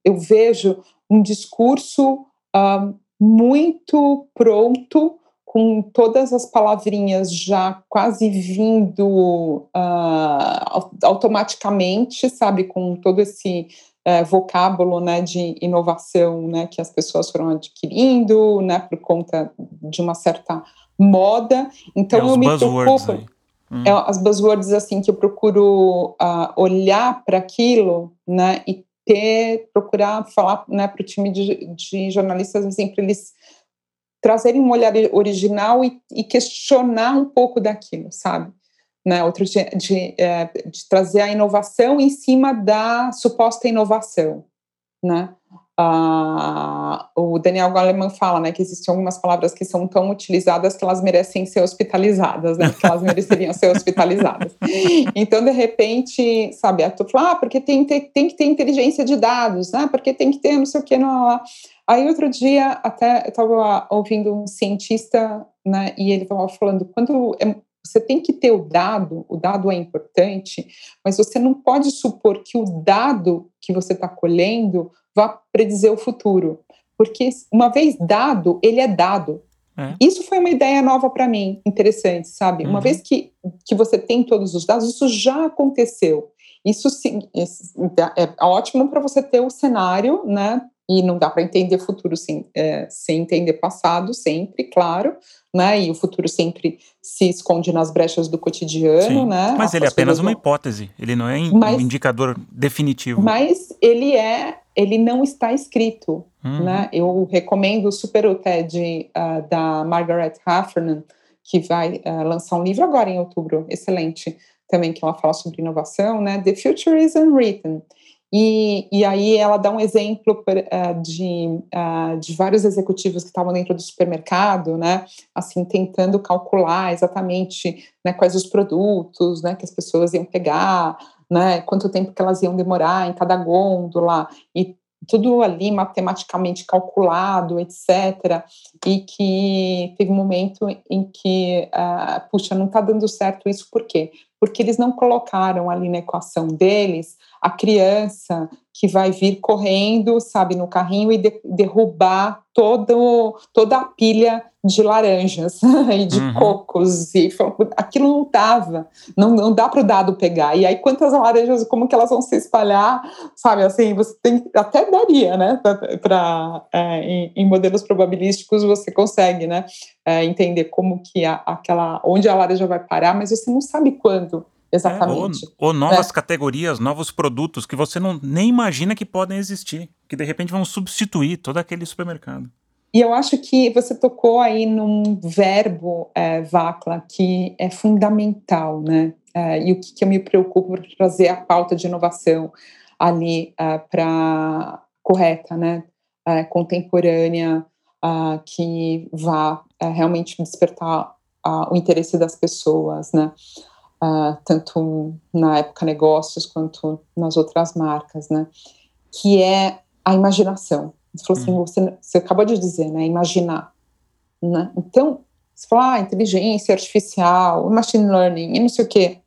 Speaker 2: eu vejo um discurso uh, muito pronto, com todas as palavrinhas já quase vindo uh, automaticamente, sabe, com todo esse uh, vocábulo né, de inovação né, que as pessoas foram adquirindo, né, por conta de uma certa moda. Então é eu me preocupo. Hum. É, as buzzwords assim que eu procuro uh, olhar para aquilo, né, e ter, procurar falar né, para o time de, de jornalistas assim, para eles trazerem um olhar original e, e, questionar um pouco daquilo, sabe? Né, outro de, de, é, de trazer a inovação em cima da suposta inovação, né? Uh, o Daniel Goleman fala né, que existem algumas palavras que são tão utilizadas que elas merecem ser hospitalizadas, né, que elas mereceriam ser hospitalizadas. Então, de repente, sabe, tu fala, ah, porque tem, tem, tem que ter inteligência de dados, né, porque tem que ter não sei o que, não, lá. Aí, outro dia, até eu estava ouvindo um cientista, né, e ele estava falando, quando é, você tem que ter o dado, o dado é importante, mas você não pode supor que o dado que você está colhendo vá predizer o futuro. Porque uma vez dado, ele é dado. É. Isso foi uma ideia nova para mim, interessante, sabe? Uhum. Uma vez que, que você tem todos os dados, isso já aconteceu. Isso é ótimo para você ter o cenário, né? E não dá para entender futuro sem, é, sem entender passado, sempre, claro, né? E o futuro sempre se esconde nas brechas do cotidiano, Sim. né?
Speaker 1: Mas ele é apenas uma hipótese, ele não é mas, um indicador definitivo.
Speaker 2: Mas ele é, ele não está escrito, hum. né? Eu recomendo super o TED uh, da Margaret Heffernan, que vai uh, lançar um livro agora em outubro, excelente, também que ela fala sobre inovação, né? The Future is Unwritten. E, e aí ela dá um exemplo uh, de, de vários executivos que estavam dentro do supermercado, né, assim, tentando calcular exatamente né, quais os produtos né, que as pessoas iam pegar, né, quanto tempo que elas iam demorar em cada gôndola, e tudo ali matematicamente calculado, etc. E que teve um momento em que, uh, puxa, não está dando certo isso, por quê? Porque eles não colocaram ali na equação deles a criança que vai vir correndo, sabe, no carrinho e de, derrubar todo, toda a pilha de laranjas e de uhum. cocos. E aquilo não dava, não, não dá para o dado pegar. E aí, quantas laranjas, como que elas vão se espalhar, sabe, assim, você tem, até daria, né, para é, em, em, modelos probabilísticos você consegue, né, é, entender como que a, aquela, onde a laranja vai parar, mas você não sabe quando. Exatamente.
Speaker 1: É, ou, ou, novas é. categorias, novos produtos que você não nem imagina que podem existir, que de repente vão substituir todo aquele supermercado.
Speaker 2: E eu acho que você tocou aí num verbo, é, Vacla, que é fundamental, né? É, e o que, que, eu me preocupo para trazer a pauta de inovação ali é, para correta, né? É, contemporânea, que vá é, realmente despertar o interesse das pessoas, né? Uh, tanto na época negócios quanto nas outras marcas, né? Que é a imaginação. Você falou assim, uhum. você, você acabou de dizer, né? Imaginar. Né? Então, você fala, ah, inteligência artificial, machine learning e não sei o quê.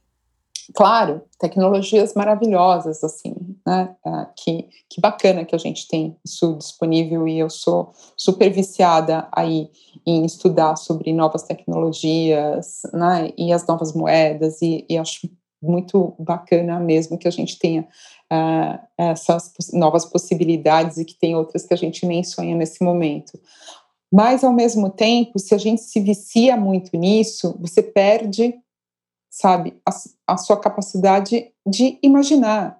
Speaker 2: Claro, tecnologias maravilhosas, assim, né? Uh, que, que bacana que a gente tem isso disponível e eu sou super viciada aí em estudar sobre novas tecnologias, né? E as novas moedas e, e acho muito bacana mesmo que a gente tenha uh, essas novas possibilidades e que tem outras que a gente nem sonha nesse momento. Mas, ao mesmo tempo, se a gente se vicia muito nisso, você perde sabe, a, a sua capacidade de imaginar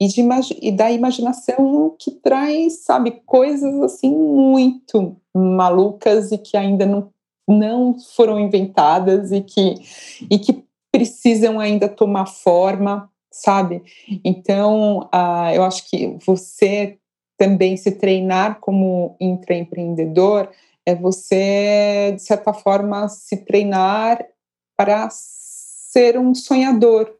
Speaker 2: e, de, e da imaginação que traz, sabe, coisas assim muito malucas e que ainda não, não foram inventadas e que, e que precisam ainda tomar forma, sabe? Então, uh, eu acho que você também se treinar como intraempreendedor é você, de certa forma, se treinar para ser um sonhador,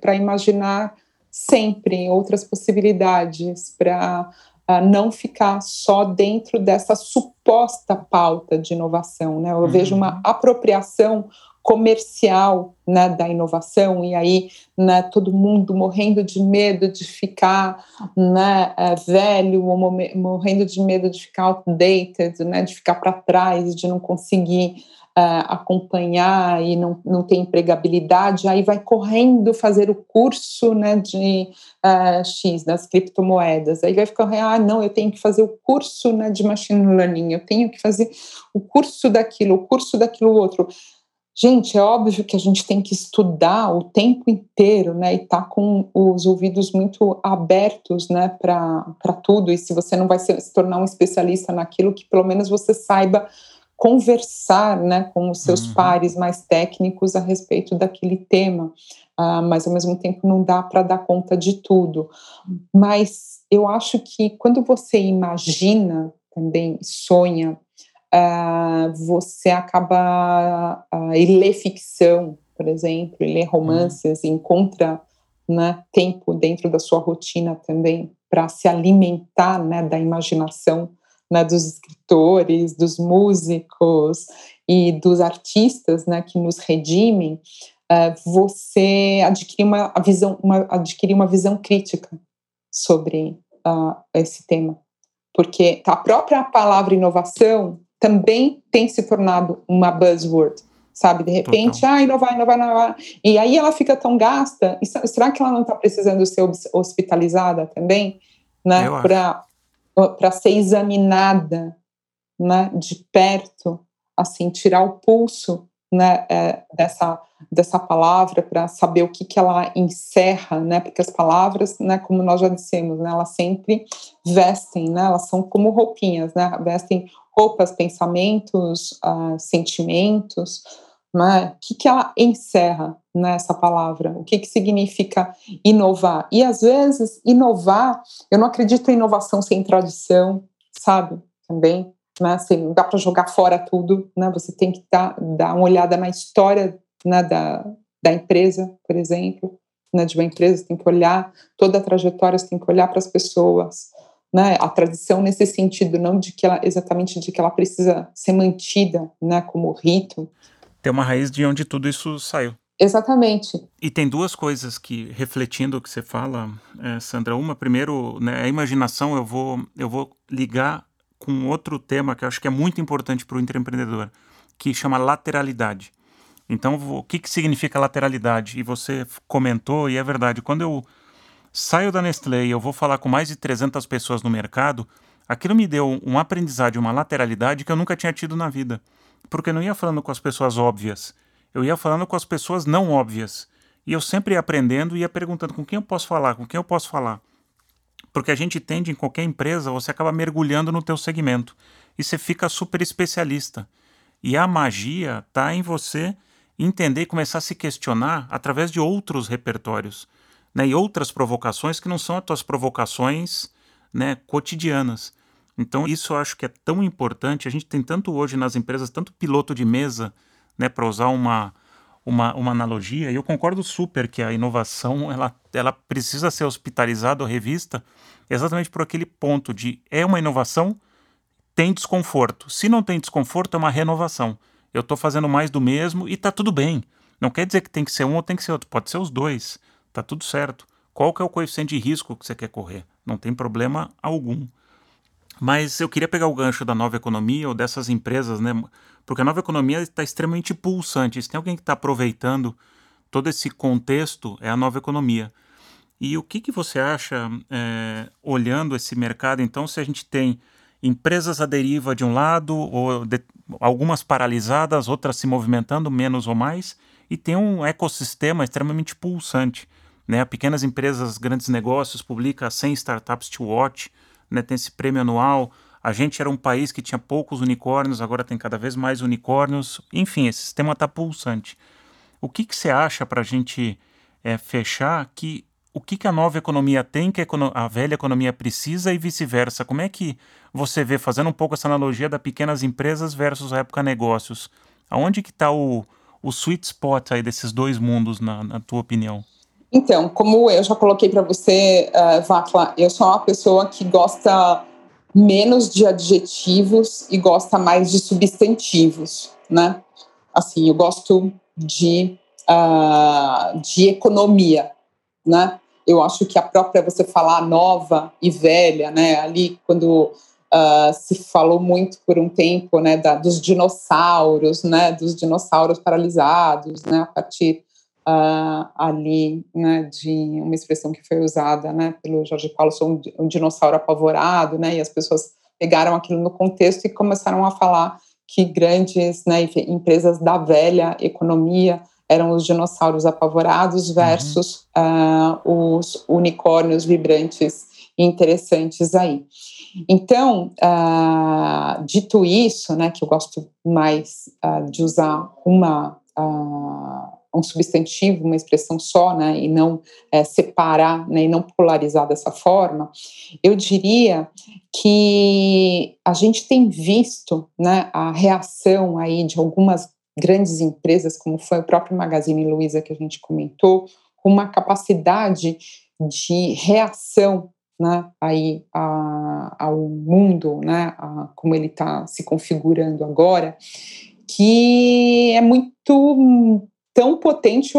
Speaker 2: para imaginar sempre outras possibilidades, para uh, não ficar só dentro dessa suposta pauta de inovação. Né? Eu uhum. vejo uma apropriação comercial né, da inovação e aí né, todo mundo morrendo de medo de ficar né, é, velho ou morrendo de medo de ficar outdated, né, de ficar para trás, de não conseguir acompanhar e não, não ter empregabilidade, aí vai correndo fazer o curso né, de uh, X, das criptomoedas. Aí vai ficar, ah, não, eu tenho que fazer o curso né, de machine learning, eu tenho que fazer o curso daquilo, o curso daquilo outro. Gente, é óbvio que a gente tem que estudar o tempo inteiro, né, e tá com os ouvidos muito abertos, né, para tudo. E se você não vai se, se tornar um especialista naquilo, que pelo menos você saiba conversar né, com os seus uhum. pares mais técnicos a respeito daquele tema, uh, mas ao mesmo tempo não dá para dar conta de tudo. Mas eu acho que quando você imagina também, sonha, uh, você acaba uh, e lê ficção, por exemplo, e lê romances, uhum. encontra né, tempo dentro da sua rotina também para se alimentar né, da imaginação né, dos escritores, dos músicos e dos artistas né, que nos redimem, uh, você adquire uma visão, uma, adquire uma visão crítica sobre uh, esse tema. Porque a própria palavra inovação também tem se tornado uma buzzword, sabe? De repente, ah, inovar, inovar, inovar. E aí ela fica tão gasta. será que ela não está precisando ser hospitalizada também? Né? Para para ser examinada né, de perto, assim, tirar o pulso né, é, dessa, dessa palavra para saber o que, que ela encerra, né, porque as palavras, né, como nós já dissemos, né, elas sempre vestem, né, elas são como roupinhas, né, vestem roupas, pensamentos, uh, sentimentos, né, o que, que ela encerra nessa palavra, o que, que significa inovar. E às vezes, inovar, eu não acredito em inovação sem tradição, sabe? Também, né? Assim, não dá para jogar fora tudo, né? Você tem que dar, dar uma olhada na história né, da, da empresa, por exemplo, né, de uma empresa, tem que olhar toda a trajetória, você tem que olhar para as pessoas, né, a tradição nesse sentido, não de que ela exatamente de que ela precisa ser mantida, né, como rito.
Speaker 1: Tem uma raiz de onde tudo isso saiu.
Speaker 2: Exatamente.
Speaker 1: E tem duas coisas que, refletindo o que você fala, é, Sandra. Uma, primeiro, né, a imaginação, eu vou, eu vou ligar com outro tema que eu acho que é muito importante para o empreendedor, que chama lateralidade. Então, o que, que significa lateralidade? E você comentou, e é verdade, quando eu saio da Nestlé e eu vou falar com mais de 300 pessoas no mercado, aquilo me deu um aprendizado, uma lateralidade que eu nunca tinha tido na vida. Porque eu não ia falando com as pessoas óbvias eu ia falando com as pessoas não óbvias. E eu sempre ia aprendendo e ia perguntando com quem eu posso falar, com quem eu posso falar. Porque a gente tende em qualquer empresa, você acaba mergulhando no teu segmento e você fica super especialista. E a magia está em você entender e começar a se questionar através de outros repertórios, né, e outras provocações que não são as tuas provocações, né, cotidianas. Então isso eu acho que é tão importante. A gente tem tanto hoje nas empresas, tanto piloto de mesa, né, para usar uma, uma, uma analogia, e eu concordo super que a inovação ela, ela precisa ser hospitalizada ou revista exatamente por aquele ponto de é uma inovação, tem desconforto. Se não tem desconforto, é uma renovação. Eu estou fazendo mais do mesmo e está tudo bem. Não quer dizer que tem que ser um ou tem que ser outro, pode ser os dois. Tá tudo certo. Qual que é o coeficiente de risco que você quer correr? Não tem problema algum. Mas eu queria pegar o gancho da nova economia ou dessas empresas, né? Porque a nova economia está extremamente pulsante. Se tem alguém que está aproveitando todo esse contexto, é a nova economia. E o que, que você acha, é, olhando esse mercado, então, se a gente tem empresas à deriva de um lado, ou de, algumas paralisadas, outras se movimentando, menos ou mais, e tem um ecossistema extremamente pulsante. Né? Pequenas empresas, grandes negócios, publica 100 startups to watch, né, tem esse prêmio anual. A gente era um país que tinha poucos unicórnios, agora tem cada vez mais unicórnios. Enfim, esse sistema está pulsante. O que, que você acha para a gente é, fechar que o que, que a nova economia tem que a velha economia precisa e vice-versa. Como é que você vê, fazendo um pouco essa analogia da pequenas empresas versus a época negócios, aonde que está o, o sweet spot aí desses dois mundos, na, na tua opinião?
Speaker 2: Então, como eu já coloquei para você, uh, Vacla, eu sou uma pessoa que gosta menos de adjetivos e gosta mais de substantivos, né? Assim, eu gosto de, uh, de economia, né? Eu acho que a própria você falar nova e velha, né? Ali quando uh, se falou muito por um tempo, né, da, dos dinossauros, né, dos dinossauros paralisados, né, a partir uh, ali, né, de uma expressão que foi usada, né, pelo Jorge Paulo, sou um, dinossauro apavorado, né, e as pessoas pegaram aquilo no contexto e começaram a falar que grandes né, empresas da velha economia eram os dinossauros apavorados uhum. versus uhum. uh, os unicórnios vibrantes e interessantes aí. Então, uh, dito isso, né, que eu gosto mais uh, de usar uma um substantivo, uma expressão só, né, e não é, separar, né, e não polarizar dessa forma, eu diria que a gente tem visto, né, a reação aí de algumas grandes empresas, como foi o próprio Magazine Luiza que a gente comentou, com uma capacidade de reação né, aí a, ao mundo, né, a, como ele está se configurando agora, que é muito tão potente,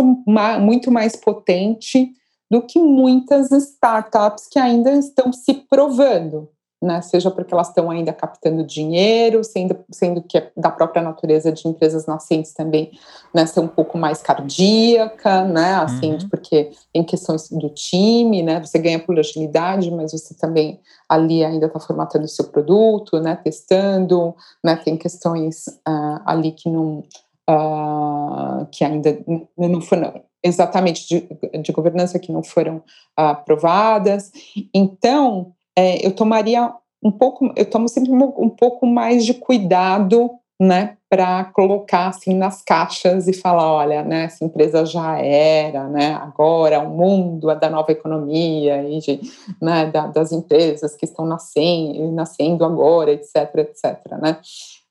Speaker 2: muito mais potente do que muitas startups que ainda estão se provando, né? Seja porque elas estão ainda captando dinheiro, sendo, sendo que é da própria natureza de empresas nascentes também, né, ser um pouco mais cardíaca, né? Assim, uhum. porque tem questões do time, né? Você ganha por agilidade, mas você também ali ainda está formatando o seu produto, né? Testando, né? Tem questões uh, ali que não uh, que ainda não foram exatamente de, de governança que não foram uh, aprovadas. Então, é, eu tomaria um pouco, eu tomo sempre um, um pouco mais de cuidado, né, para colocar assim nas caixas e falar, olha, né, essa empresa já era, né, agora o mundo é da nova economia e de, né, da, das empresas que estão nascendo, nascendo agora, etc, etc, né.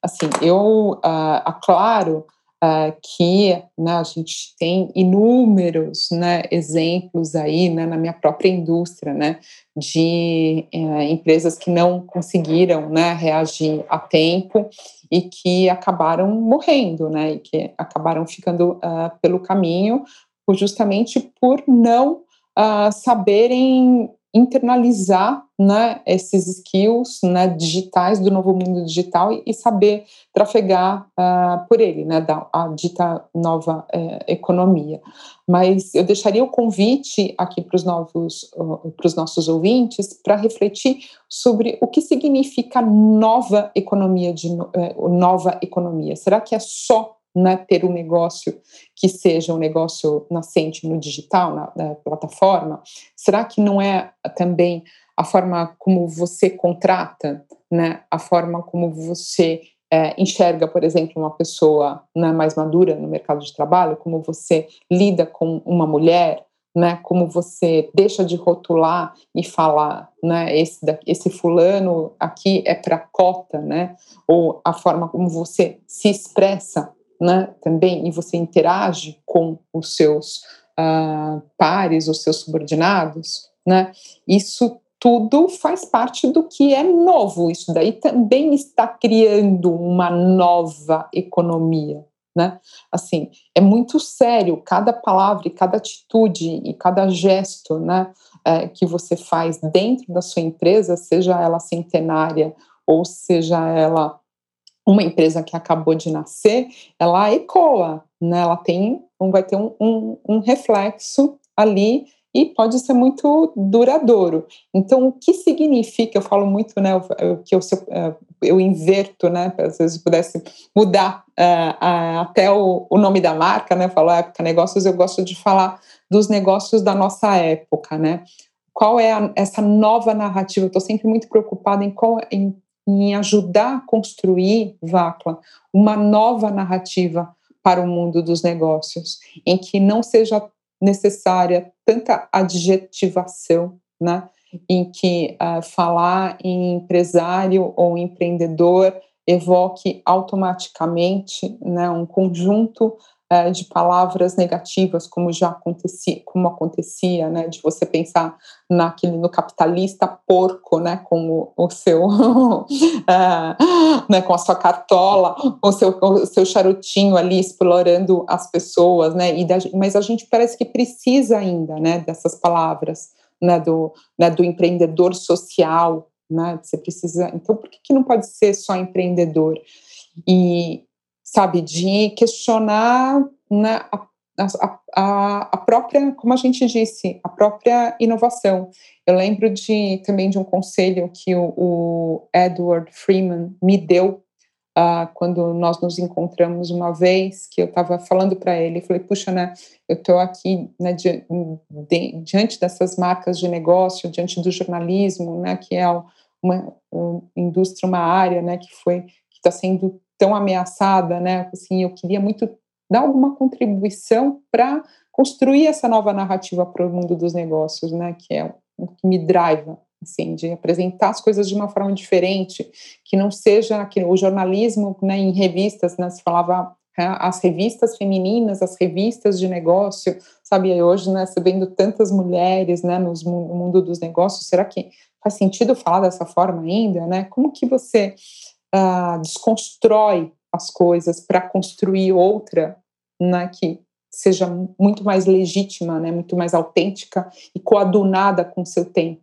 Speaker 2: Assim, eu uh, aclaro uh, que né, a gente tem inúmeros né, exemplos aí né, na minha própria indústria, né, de uh, empresas que não conseguiram né, reagir a tempo e que acabaram morrendo, né, e que acabaram ficando uh, pelo caminho justamente por não saberem internalizar né, esses skills né, digitais do novo mundo digital e, saber trafegar uh, por ele, né, da a dita nova uh, economia. Mas eu deixaria o convite aqui para os novos, uh, para os nossos ouvintes, para refletir sobre o que significa nova economia de eh, nova economia. Será que é só né, ter um negócio que seja um negócio nascente no digital, na, na, plataforma? Será que não é também a forma como você contrata, né, a forma como você é, enxerga, por exemplo, uma pessoa né, mais madura no mercado de trabalho, como você lida com uma mulher, né, como você deixa de rotular e falar, né, esse, esse fulano aqui é para cota, né, ou a forma como você se expressa né, também, e você interage com os seus uh, pares, os seus subordinados, né, isso tudo faz parte do que é novo. Isso daí também está criando uma nova economia, né? Assim, é muito sério cada palavra, e cada atitude e cada gesto, né, é, que você faz dentro da sua empresa, seja ela centenária ou seja ela uma empresa que acabou de nascer, ela ecoa, né? Ela tem, vai ter um, um, um reflexo ali e pode ser muito duradouro. Então, o que significa? Eu falo muito, né, que eu, eh, eu inverto, né, às vezes pudesse mudar uh, uh, até o, o, nome da marca, né, eu falo época negócios, eu gosto de falar dos negócios da nossa época, né. Qual é a, essa nova narrativa? Eu estou sempre muito preocupada em, qual, em em ajudar a construir, Vacla, uma nova narrativa para o mundo dos negócios, em que não seja necessária tanta adjetivação, né? em que uh, falar em empresário ou empreendedor evoque automaticamente né, um conjunto uh, de palavras negativas, como já acontecia, como acontecia, né, de você pensar naquele no capitalista porco, né, com o, seu, uh, né, com a sua cartola, o seu, o seu charutinho ali explorando as pessoas, né, e da, mas a gente parece que precisa ainda, né, dessas palavras né, do, né, do empreendedor social, né? Você precisa. Então, por que, que não pode ser só empreendedor? E, sabe, de questionar né, a, a, a, própria, como a gente disse, a própria inovação. Eu lembro de também de um conselho que o, o Edward Freeman me deu uh, quando nós nos encontramos uma vez, que eu estava falando para ele, falei, puxa, né, eu estou aqui né, di diante dessas marcas de negócio, diante do jornalismo, né, que é uma, uma indústria, uma área, né, que foi, que está sendo tão ameaçada, né, assim, eu queria muito dar alguma contribuição para construir essa nova narrativa para o mundo dos negócios, né, que é o que me driva, assim, de apresentar as coisas de uma forma diferente, que não seja que o jornalismo, né, em revistas, né, se falava né, as revistas femininas, as revistas de negócio, sabe, e hoje, né, você vendo tantas mulheres, né, no mundo dos negócios, será que faz sentido falar dessa forma ainda, né? Como que você uh, desconstrói as coisas para construir outra, né, que seja muito mais legítima, né, muito mais autêntica e coadunada com seu tempo.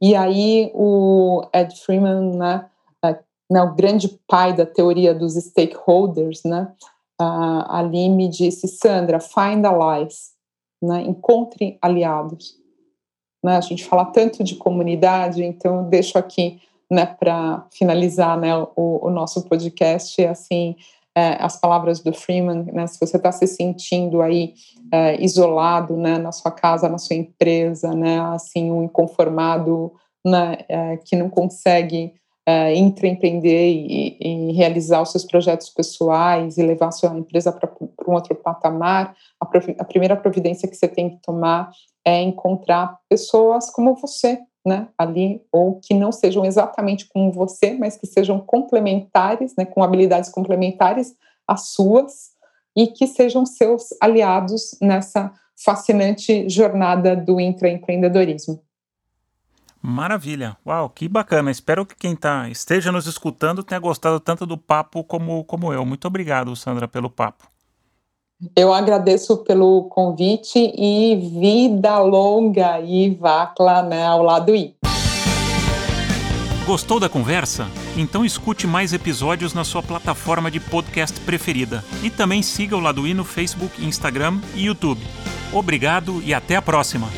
Speaker 2: E aí o Ed Freeman, né, é, né, o grande pai da teoria dos stakeholders, né, uh, ali me disse, Sandra, find allies, né, encontre aliados. Né, a gente fala tanto de comunidade, então eu deixo aqui né, para finalizar né, o, o, nosso podcast, assim, é, as palavras do Freeman, né, se você está se sentindo aí é, isolado, né, na sua casa, na sua empresa, né, assim, um inconformado, né, é, que não consegue é, intraempreender e, e, realizar os seus projetos pessoais e levar a sua empresa para um outro patamar, a, a primeira providência que você tem que tomar é encontrar pessoas como você, né, ali, ou que não sejam exatamente como você, mas que sejam complementares, né, com habilidades complementares às suas, e que sejam seus aliados nessa fascinante jornada do intraempreendedorismo.
Speaker 1: Maravilha. Uau, que bacana. Espero que quem tá, esteja nos escutando tenha gostado tanto do papo como, como eu. Muito obrigado, Sandra, pelo papo.
Speaker 2: Eu agradeço pelo convite e vida longa e vacla né, ao lado I.
Speaker 1: Gostou da conversa? Então escute mais episódios na sua plataforma de podcast preferida. E também siga o Lado I no Facebook, Instagram e YouTube. Obrigado e até a próxima!